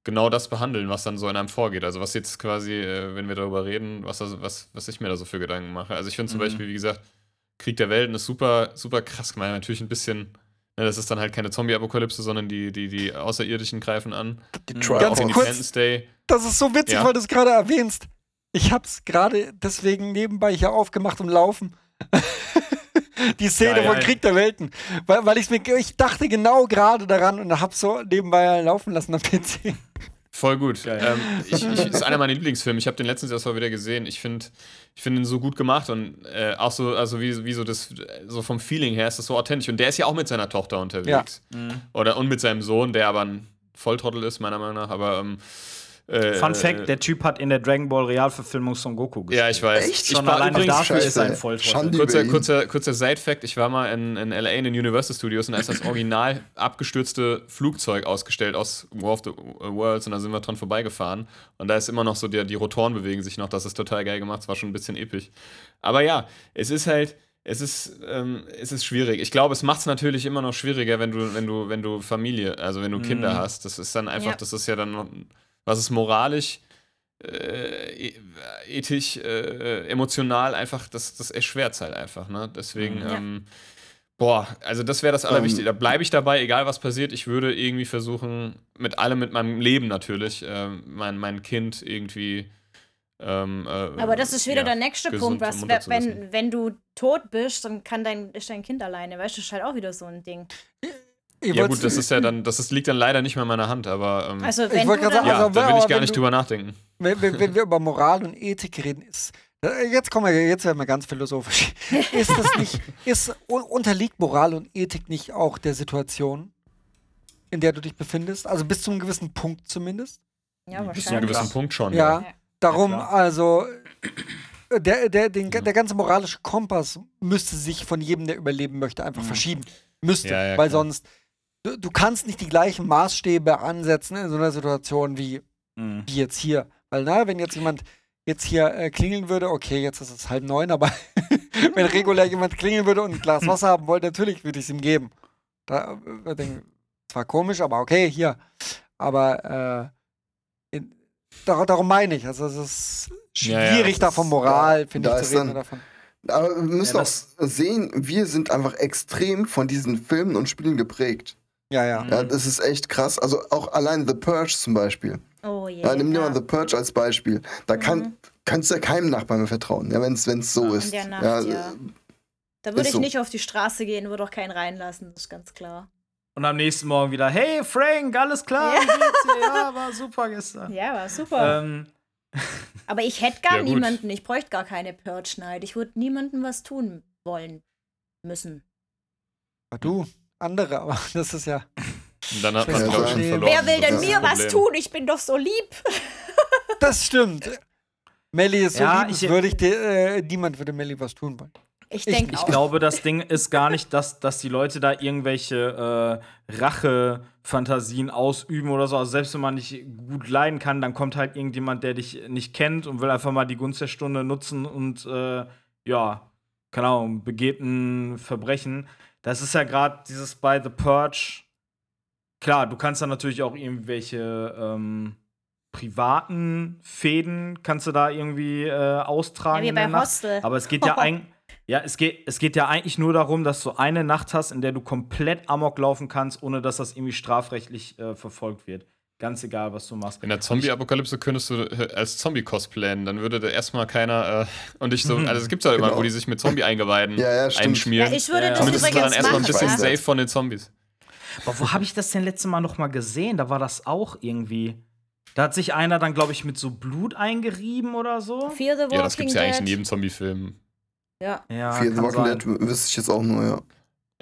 genau das behandeln, was dann so in einem vorgeht. Also was jetzt quasi, äh, wenn wir darüber reden, was, das, was, was ich mir da so für Gedanken mache. Also ich finde zum Mhm. Beispiel, wie gesagt, Krieg der Welten ist super, super krass gemacht. Natürlich ein bisschen, ne, das ist dann halt keine Zombie-Apokalypse, sondern die, die, die Außerirdischen greifen an. Die Ganz kurz. Independence Day. Das ist so witzig, Ja. weil du es gerade erwähnst. Ich hab's gerade deswegen nebenbei hier aufgemacht und laufen. Die Szene Geil. von Krieg der Welten. Weil, weil ich's mir, ich dachte genau gerade daran und hab's so nebenbei laufen lassen am PC. Voll gut. Ähm, ich, ich, ist einer meiner Lieblingsfilme. Ich habe den letztens erst mal wieder gesehen. Ich finde ich find ihn so gut gemacht und äh, auch so, also wie, wie so das, so vom Feeling her ist das so authentisch. Und der ist ja auch mit seiner Tochter unterwegs. Oder und mit seinem Sohn, der aber ein Volltrottel ist, meiner Meinung nach. Aber ähm, äh, Fun Fact: Der Typ hat in der Dragon Ball Realverfilmung Son Goku gespielt. Ja, ich weiß. Echt? Ich Schon war alleine übrigens, dafür Scheiße. ist ein Volltrottel. Schande. Kurzer, kurzer, kurzer Side-Fact: Ich war mal in, in LA in den Universal Studios und da ist das original abgestürzte Flugzeug ausgestellt aus War of the Worlds und da sind wir dran vorbeigefahren. Und da ist immer noch so, die, die Rotoren bewegen sich noch. Das ist total geil gemacht. Es war schon ein bisschen episch. Aber ja, es ist halt. Es ist, ähm, es ist schwierig. Ich glaube, es macht es natürlich immer noch schwieriger, wenn du, wenn du, wenn du Familie, also wenn du Kinder hast. Das ist dann einfach, Ja. das ist ja dann, noch- was ist moralisch, äh, e- ethisch, äh, emotional einfach, das, das erschwert es halt einfach, ne? Deswegen, Ja. ähm, boah, also das wäre das Allerwichtigste. Da bleibe ich dabei, egal was passiert. Ich würde irgendwie versuchen, mit allem, mit meinem Leben natürlich, ähm, mein, mein Kind irgendwie. Ähm, äh, Aber das ist wieder ja, der nächste Punkt, was, wenn, wenn du tot bist, dann kann dein, ist dein Kind alleine. Weißt du, das ist halt auch wieder so ein Ding. Ich Ja gut, das ist ja dann, das ist, liegt dann leider nicht mehr in meiner Hand, aber ähm, Also, Ich wenn wollte gerade sagen, ja, also, da will ich gar nicht du- drüber nachdenken. wenn, wenn, wenn wir über Moral und Ethik reden, ist Jetzt kommen wir, jetzt werden wir ganz philosophisch. Ist das nicht, ist, un- unterliegt Moral und Ethik nicht auch der Situation, in der du dich befindest? Also bis zu einem gewissen Punkt zumindest? Ja, Bis zu einem wahrscheinlich. gewissen Punkt schon. Ja. Ja. Darum, klar. also, der, der, den, der ganze moralische Kompass müsste sich von jedem, der überleben möchte, einfach verschieben. Müsste. Ja, ja, weil klar. sonst, du, du kannst nicht die gleichen Maßstäbe ansetzen in so einer Situation wie, Mhm. wie jetzt hier. Weil, na, wenn jetzt jemand jetzt hier äh, klingeln würde, okay, jetzt ist es halb neun, aber wenn regulär jemand klingeln würde und ein Glas Wasser haben wollte, natürlich würde ich es ihm geben. Da äh, denke ich, zwar komisch, aber okay, hier. Aber äh, in, dar darum meine ich. Also es ist Ja, ja, schwierig, das da von ist- Moral, ja, finde da ich, zu reden. dann- Davon. Aber wir müssen Ja, auch sehen, wir sind einfach extrem von diesen Filmen und Spielen geprägt. Ja, ja. Ja, das ist echt krass. Also auch allein The Purge zum Beispiel. Oh je. Ja, nimm dir ja. mal The Purge als Beispiel. Da kann, Mhm. kannst du ja keinem Nachbarn mehr vertrauen, ja, wenn es so Ja. ist. In der Nacht, ja, ja. Da würde ich so. nicht auf die Straße gehen, würde auch keinen reinlassen, das ist ganz klar. Und am nächsten Morgen wieder, hey Frank, alles klar, Ja. wie geht's dir? Ja, war super gestern. Ja, war super. Ähm, Aber ich hätte gar Ja, niemanden, ich bräuchte gar keine Purge Night. Ich würde niemandem was tun wollen müssen. Du, andere, aber das ist ja. Und dann hat man, glaube ich, schon verloren. Wer will denn mir was tun? Ich bin doch so lieb. Das stimmt. Melly ist so Ja, liebenswürdig, der, äh, niemand würde Melly was tun wollen. Ich ich, ich glaube, das Ding ist gar nicht, dass, dass die Leute da irgendwelche äh, Rache-Fantasien ausüben oder so. Also selbst wenn man nicht gut leiden kann, dann kommt halt irgendjemand, der dich nicht kennt und will einfach mal die Gunst der Stunde nutzen und äh, ja, keine Ahnung, begeht ein Verbrechen. Das ist ja gerade dieses bei The Purge. Klar, du kannst dann natürlich auch irgendwelche ähm, privaten Fäden kannst du da irgendwie äh, ja, austragen. wie in der bei Nacht. Hostel. Aber es geht ja eigentlich. Ja, es geht, es geht ja eigentlich nur darum, dass du eine Nacht hast, in der du komplett Amok laufen kannst, ohne dass das irgendwie strafrechtlich äh, verfolgt wird. Ganz egal, was du machst. In der Zombie-Apokalypse könntest du äh, als Zombie cosplayen, dann würde da erstmal keiner äh, und dich so, also es gibt ja immer, Genau. wo die sich mit Zombie-Eingeweiden Ja, ja, stimmt. einschmieren. ja, ich würde Ja, ja. das Zumindest ist man dann übrigens erstmal ein bisschen ja. safe von den Zombies. Aber wo habe ich das denn letzte Mal noch mal gesehen? Da war das auch irgendwie. Da hat sich einer dann, glaube ich, mit so Blut eingerieben oder so. Fear the Walking Ja, das gibt's ja eigentlich in jedem Zombie-Film. Ja. Ja, Fear the Walking sein. Dead wüsste ich jetzt auch nur, ja.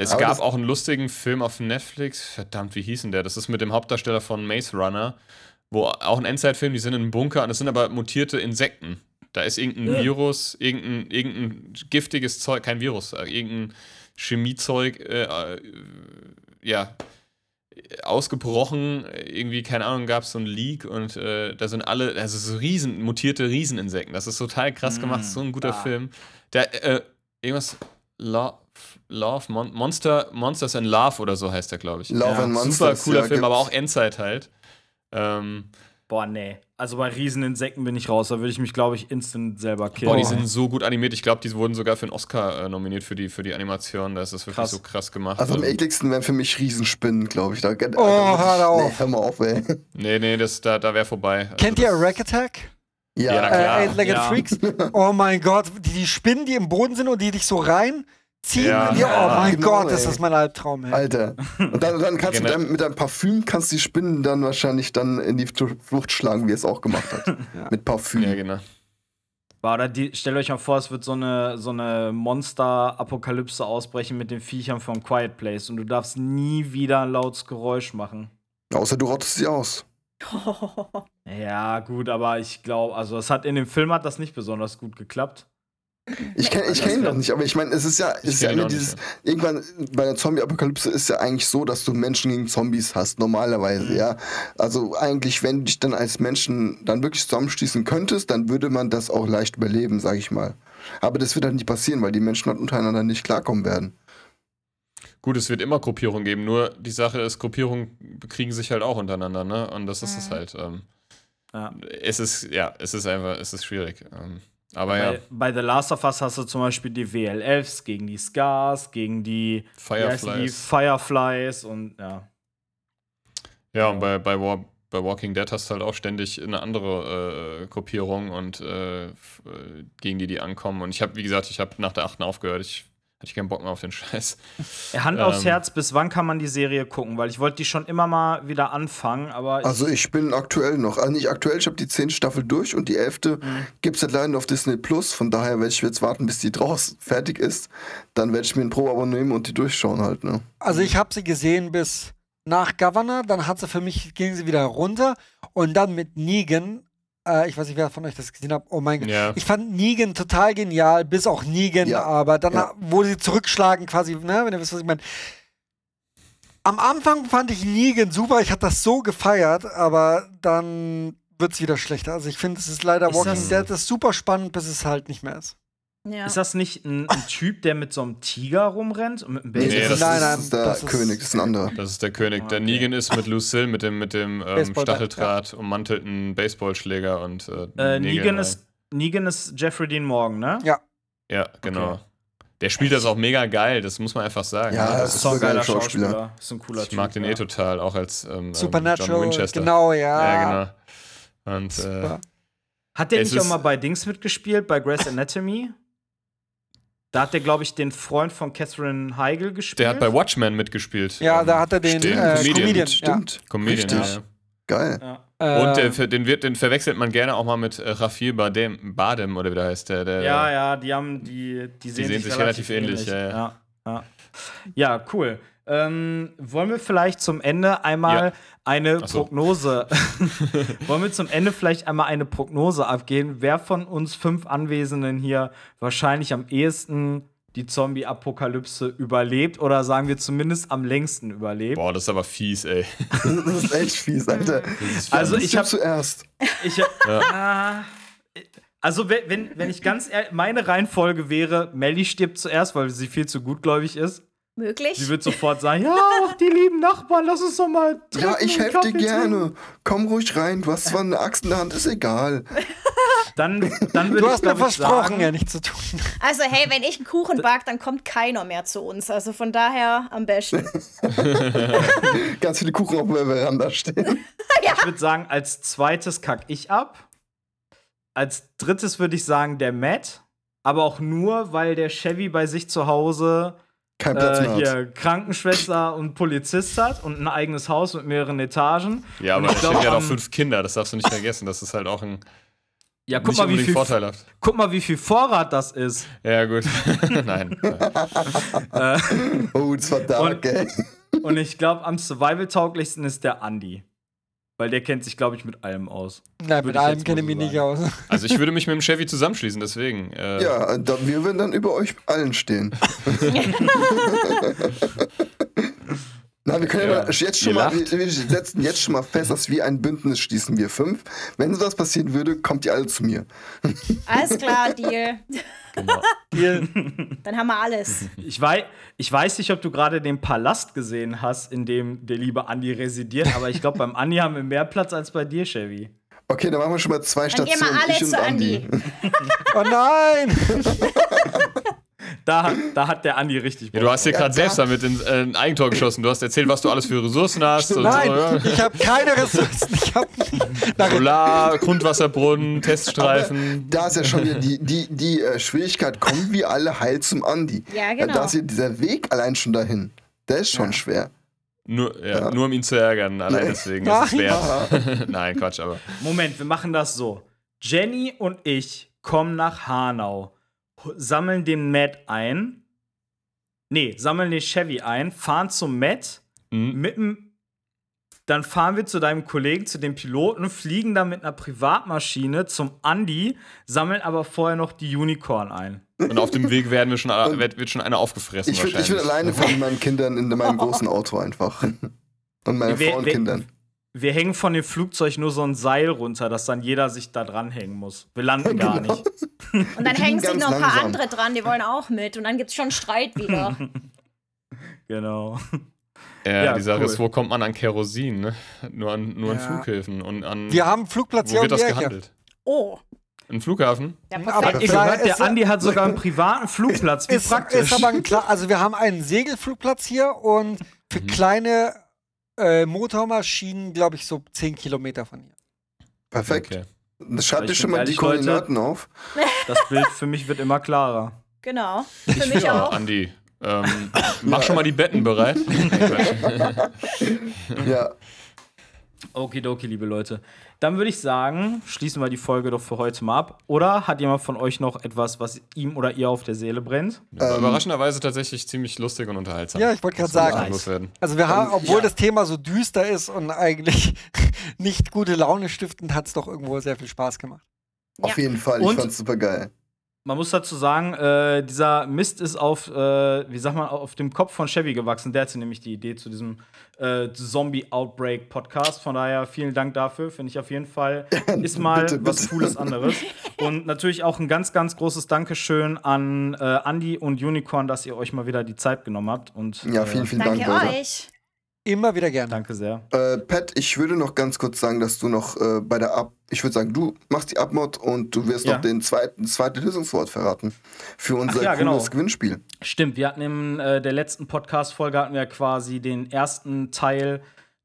Es Aber gab das- auch einen lustigen Film auf Netflix. Verdammt, wie hieß denn der? Das ist mit dem Hauptdarsteller von Maze Runner, wo auch ein Endzeitfilm, die sind in einem Bunker und es sind aber mutierte Insekten. Da ist irgendein Ja. Virus, irgendein, irgendein giftiges Zeug, kein Virus, äh, irgendein Chemiezeug, äh, äh, ja, ausgebrochen. Irgendwie, keine Ahnung, gab es so ein Leak und äh, da sind alle, also so riesen, mutierte Rieseninsekten. Das ist total krass Mm, gemacht, so ein guter ah. Film. Der, äh, irgendwas, Love, Love Mon Monster, Monsters in Love oder so heißt der, glaube ich. Love Ja, and Super Monsters. cooler ja, Film, aber auch Endzeit halt. Ähm, Boah, nee. Also bei Rieseninsekten bin ich raus. Da würde ich mich, glaube ich, instant selber killen. boah, die sind so gut animiert. Ich glaube, die wurden sogar für einen Oscar äh, nominiert für die, für die Animation. Da ist das wirklich Krass. so krass gemacht. Also am Ähm, ekligsten wären für mich Riesenspinnen, glaube ich. Da, oh, hör da auf. Nee, hör mal auf, ey. nee, nee, das, da, da wäre vorbei. Also Kennt ihr Rack Attack? Ja, Ja, na Äh, klar. Eight-Legged Ja. Freaks? Oh mein Gott, die, die Spinnen, die im Boden sind und die dich so reinziehen. Ja, ja, oh mein genau, Gott, ist ey. das mein Albtraum. Ey. Alter. Und dann, dann kannst du mit Genau. deinem, mit deinem Parfüm kannst die Spinnen dann wahrscheinlich dann in die Flucht schlagen, wie es auch gemacht hat. Mit Parfüm. Ja, genau. Boah, oder die, stellt euch mal vor, es wird so eine, so eine Monster-Apokalypse ausbrechen mit den Viechern vom Quiet Place und du darfst nie wieder ein lautes Geräusch machen. Außer du rottest sie aus. Ja, gut, aber ich glaube, also es hat in dem Film hat das nicht besonders gut geklappt. Ich kenne ich Das kenn ihn noch nicht, aber ich meine, es ist ja, es ist ja immer auch nicht, dieses. Irgendwann bei der Zombie-Apokalypse ist ja eigentlich so, dass du Menschen gegen Zombies hast, normalerweise, ja. Also eigentlich, wenn du dich dann als Menschen dann wirklich zusammenschließen könntest, dann würde man das auch leicht überleben, sag ich mal. Aber das wird halt nicht passieren, weil die Menschen halt untereinander nicht klarkommen werden. Gut, es wird immer Gruppierungen geben, nur die Sache ist, Gruppierungen bekriegen sich halt auch untereinander, ne? Und das ist es Mhm. halt. Ähm, Ja. Es ist, ja, es ist einfach, es ist schwierig. Ähm, aber ja, Bei, bei The Last of Us hast du zum Beispiel die WLFs gegen die Scars, gegen die heißen die? Fireflies. Fireflies und ja. Ja, und bei, bei, War, bei Walking Dead hast du halt auch ständig eine andere äh, Gruppierung und äh, äh, gegen die die ankommen. Und ich habe, wie gesagt, ich habe nach der achten aufgehört. Ich Hatte ich keinen Bock mehr auf den Scheiß. Hand aufs Ähm. Herz, bis wann kann man die Serie gucken? Weil ich wollte die schon immer mal wieder anfangen, aber ich, Also ich bin aktuell noch, also nicht aktuell, ich habe die zehnte Staffel durch und die elfte Mhm. gibt's halt leider nur auf Disney Plus. Von daher werde ich jetzt warten, bis die draus fertig ist. Dann werde ich mir ein Pro-Abo nehmen und die durchschauen halt, ne? Also ich habe sie gesehen bis nach Governor, dann hat sie für mich, ging sie wieder runter und dann mit Negan, äh, ich weiß nicht, wer von euch das gesehen hat, oh mein Gott. Ja. Ich fand Negan total genial, bis auch Negan, Ja, aber dann, ja. wo sie zurückschlagen quasi, ne, wenn ihr wisst, was ich meine. Am Anfang fand ich Negan super, ich hatte das so gefeiert, aber dann wird es wieder schlechter. Also ich finde, es ist leider Ist Walking das- Dead ist super spannend, bis es halt nicht mehr ist. Ja. ist das nicht ein, ein Typ, der mit so einem Tiger rumrennt und mit einem Nee, Baseball? das das, Nein, ist, nein, das ist der das ist- König, das ist ein anderer. Das ist der König. Der Okay. Negan ist mit Lucille, mit dem, mit dem ähm, Stacheldraht ummantelten Baseballschläger und äh, Äh, Negan, äh, ist, Negan ist Jeffrey Dean Morgan, ne? Ja. Ja, genau. Okay. Der spielt das auch mega geil, das muss man einfach sagen. Ja, ne? das ist doch ein geiler geiler Schauspieler. Schauspieler. Ist ein cooler ich Typ. mag den ja. eh total, auch als ähm, ähm, John Supernatural, Winchester. genau, ja. Ja, genau. Und äh, Super. Hat der nicht auch mal bei Dings mitgespielt, bei Grey's Anatomy? Da hat der, glaube ich, den Freund von Catherine Heigl gespielt. der hat bei Watchmen mitgespielt. Ja, Ähm, da hat er den Stimmt, äh, Comedian. Comedian. Stimmt. Comedian, Richtig. ja. Geil. ja. Ja. Und Äh, der, ver- den, wird, den verwechselt man gerne auch mal mit äh, Rafir Badem, Badem oder wie der heißt. Der, der, ja, ja, die haben die, die sehen, sehen sich relativ ähnlich, ja, ja. ja, ja. Ja, cool. Ähm, wollen wir vielleicht zum Ende einmal Ja. eine so. Prognose, wollen wir zum Ende vielleicht einmal eine Prognose abgehen, wer von uns fünf Anwesenden hier wahrscheinlich am ehesten die Zombie-Apokalypse überlebt oder sagen wir zumindest am längsten überlebt? Boah, das ist aber fies, ey. Das ist echt fies, Alter. Also ich habe zuerst. Ich, Ah, also, wenn- wenn, wenn ich ganz ehrlich, meine Reihenfolge wäre, Melly stirbt zuerst, weil sie viel zu gutgläubig ist. Möglich? Sie wird sofort sagen: Ja, ach, die lieben Nachbarn, lass uns doch mal. Ja, treffen ich helfe dir gerne. trinken." Komm ruhig rein. Du hast zwar eine Axt in der Hand, ist egal. Dann, dann würde du ich, hast mir versprochen, sagen, ja nicht zu tun. Also, hey, wenn ich einen Kuchen backe, dann kommt keiner mehr zu uns. Also von daher am besten. Ganz viele Kuchen auf der Veranda stehen. ich würde sagen, als zweites kack ich ab. Als drittes würde ich sagen, der Matt. Aber auch nur, weil der Chevy bei sich zu Hause Kein Platz äh, mehr hat. hier Krankenschwester und Polizist hat und ein eigenes Haus mit mehreren Etagen. Ja, aber ich der glaub, Chevy hat auch fünf Kinder, das darfst du nicht vergessen. Das ist halt auch ein Ja, guck nicht mal, wie viel, vorteilhaft. guck mal, wie viel Vorrat das ist. Ja, gut. Nein. Oh, das war dark, Und- ey. Und ich glaube, am survival-tauglichsten ist der Andi. Weil der kennt sich, glaube ich, mit allem aus. Nein, mit allem kenne ich mich nicht aus. Also ich würde mich mit dem Chevy zusammenschließen, deswegen. Äh, Ja, da, wir würden dann über euch allen stehen. Na, wir können ja, jetzt schon mal, wir setzen jetzt schon mal fest, dass wir ein Bündnis schließen, wir fünf. Wenn sowas passieren würde, kommt ihr alle zu mir. Alles klar, Deal. Genau. Dann haben wir alles. Ich weiß, ich weiß nicht, ob du gerade den Palast gesehen hast, in dem der liebe Andi residiert, aber ich glaube, beim Andi haben wir mehr Platz als bei dir, Chevy. Okay, dann machen wir schon mal zwei Dann gehen Stationen, wir alle zu Andi. Andi. Oh nein! Da, hat- da hat der Andi richtig Ja, du hast hier Ja, gerade selbst damit in, äh, ein Eigentor geschossen. Du hast erzählt, was du alles für Ressourcen hast. Und Nein, so, ja. ich habe keine Ressourcen. Ich habe Solar, Grundwasserbrunnen, Teststreifen. Da ist ja schon wieder die, die, die äh, Schwierigkeit, kommen wir alle heil zum Andi. Ja, genau. Da ist ja dieser Weg allein schon dahin. Der ist schon schwer. Nur, ja, Ja. nur um ihn zu ärgern. Allein Nee. deswegen ist es wert. Nein, Quatsch, aber. Moment, wir machen das so. Jenny und ich kommen nach Hanau, sammeln den Matt ein. Nee, sammeln den Chevy ein, fahren zum Matt, Mhm. mit dem. Dann fahren wir zu deinem Kollegen, zu dem Piloten, fliegen dann mit einer Privatmaschine zum Andi, sammeln aber vorher noch die Unicorn ein. Und auf dem Weg werden wir schon, wird, wird schon einer aufgefressen. Ich würde ich wahrscheinlich. alleine fahren mit meinen Kindern in meinem großen Auto einfach. Und meine Wer- Frau und wer- Kindern. Wir hängen von dem Flugzeug nur so ein Seil runter, dass dann jeder sich da dranhängen muss. Wir landen gar Genau. nicht. Und dann hängen sich noch ein paar langsam. andere dran, die wollen auch mit. Und dann gibt's schon Streit wieder. Genau. Ja, Ja, die Sache cool. ist, wo kommt man an Kerosin? Ne? Nur an, nur an Ja. Flughäfen und an. Wir haben Flugplatz wo hier wird um das gehandelt? Oh, Ein Flughafen? ja, Aber Klar, gehört, der es- Andi hat sogar einen privaten Flugplatz. Wie Ist, praktisch. ist aber ein klar, also wir haben einen Segelflugplatz hier und für kleine äh, Motormaschinen, glaube ich, so 10 Kilometer von hier. Perfekt. Okay. Das schreibt Ich dir schon mal die ehrlich, Leute. Koordinaten auf. das Bild für mich wird immer klarer. Genau. Für mich Ja, auch. Andi. Ähm, mach schon mal die Betten bereit. Ja, Okidoki, liebe Leute. Dann würde ich sagen, schließen wir die Folge doch für heute mal ab. Oder hat jemand von euch noch etwas, was ihm oder ihr auf der Seele brennt? War überraschenderweise tatsächlich ziemlich lustig und unterhaltsam. Ja, ich wollte gerade sagen. Also wir haben, obwohl ja. das Thema so düster ist und eigentlich nicht gute Laune stiftend, hat es doch irgendwo sehr viel Spaß gemacht. auf Ja. jeden Fall. Ich Und- fand's super geil. Man muss dazu sagen, äh, dieser Mist ist auf, äh, wie sagt man, auf dem Kopf von Chevy gewachsen. Der hatte nämlich die Idee zu diesem äh, Zombie-Outbreak-Podcast. Von daher vielen Dank dafür. Finde ich auf jeden Fall. Ist mal Bitte, was bitte. Cooles anderes. Und natürlich auch ein ganz, ganz großes Dankeschön an äh, Andy und Unicorn, dass ihr euch mal wieder die Zeit genommen habt. Und, Ja, äh, vielen, vielen Danke Dank, Leute. euch. Immer wieder gerne. Danke sehr. Äh, Pat, ich würde noch ganz kurz sagen, dass du noch äh, bei der Ab, ich würde sagen, du machst die Abmod und du wirst Ja. noch den zweiten, das zweite Lösungswort verraten für unser ja, cooles genau. Gewinnspiel. Stimmt, wir hatten in äh, der letzten Podcast-Folge hatten wir quasi den ersten Teil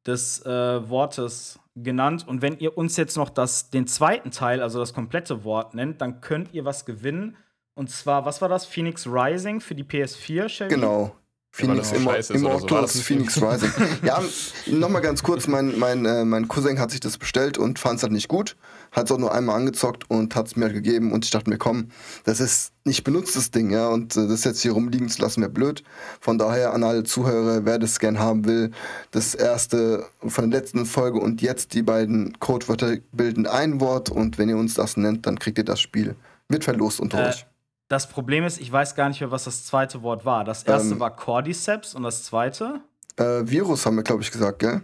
des äh, Wortes genannt. Und wenn ihr uns jetzt noch das, den zweiten Teil, also das komplette Wort nennt, dann könnt ihr was gewinnen. Und zwar, was war das? Phoenix Rising für die PS4, Shelby? Genau. Phoenix scheiße ist oder so. Phoenix Rising. ja, nochmal ganz kurz, mein, mein, äh, mein Cousin hat sich das bestellt und fand es halt nicht gut. Hat es auch nur einmal angezockt und hat es mir halt gegeben und ich dachte mir, komm, das ist nicht benutztes Ding, ja, und äh, das jetzt hier rumliegen zu lassen wäre blöd. Von daher an alle Zuhörer, wer das gern haben will, das erste von der letzten Folge und jetzt die beiden Codewörter bilden ein Wort und wenn ihr uns das nennt, dann kriegt ihr das Spiel. Wird verlost unter Äh, euch. Das Problem ist, ich weiß gar nicht mehr, was das zweite Wort war. Das erste Ähm. war Cordyceps und das zweite. Äh, Virus haben wir, glaube ich, gesagt, gell?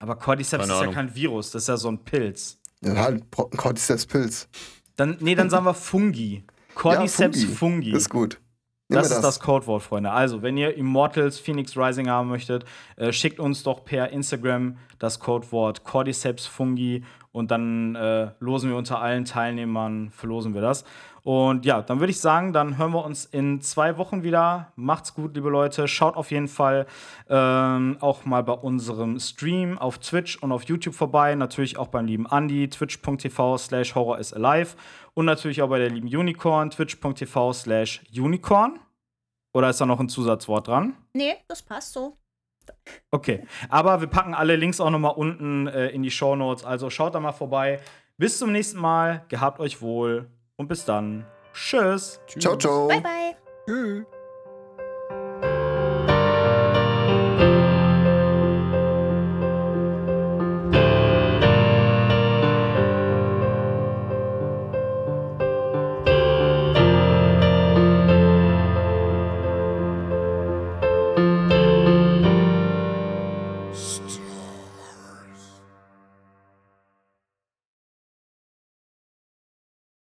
Aber Cordyceps Keine ist ja kein Virus, das ist ja so ein Pilz. Ja, halt, Pro- Cordyceps Pilz. Dann, nee, dann sagen wir Fungi. Cordyceps ja, fungi. Ist gut. Nehmen Das ist das Codewort, Freunde. Also, wenn ihr Immortals Phoenix Rising haben möchtet, äh, schickt uns doch per Instagram das Codewort Cordyceps fungi und dann äh, losen wir unter allen Teilnehmern, verlosen wir das. Und ja, dann würde ich sagen, dann hören wir uns in zwei Wochen wieder. Macht's gut, liebe Leute. Schaut auf jeden Fall ähm, auch mal bei unserem Stream auf Twitch und auf YouTube vorbei. Natürlich auch beim lieben Andy, twitch.tv slash horror is alive. Und natürlich auch bei der lieben Unicorn, twitch.tv slash unicorn. Oder ist da noch ein Zusatzwort dran? Nee, das passt so. Okay, aber wir packen alle Links auch noch mal unten äh, in die Show Notes. Also schaut da mal vorbei. Bis zum nächsten Mal. Gehabt euch wohl und bis dann. Tschüss. Ciao, ciao. Bye, bye. Tschüss.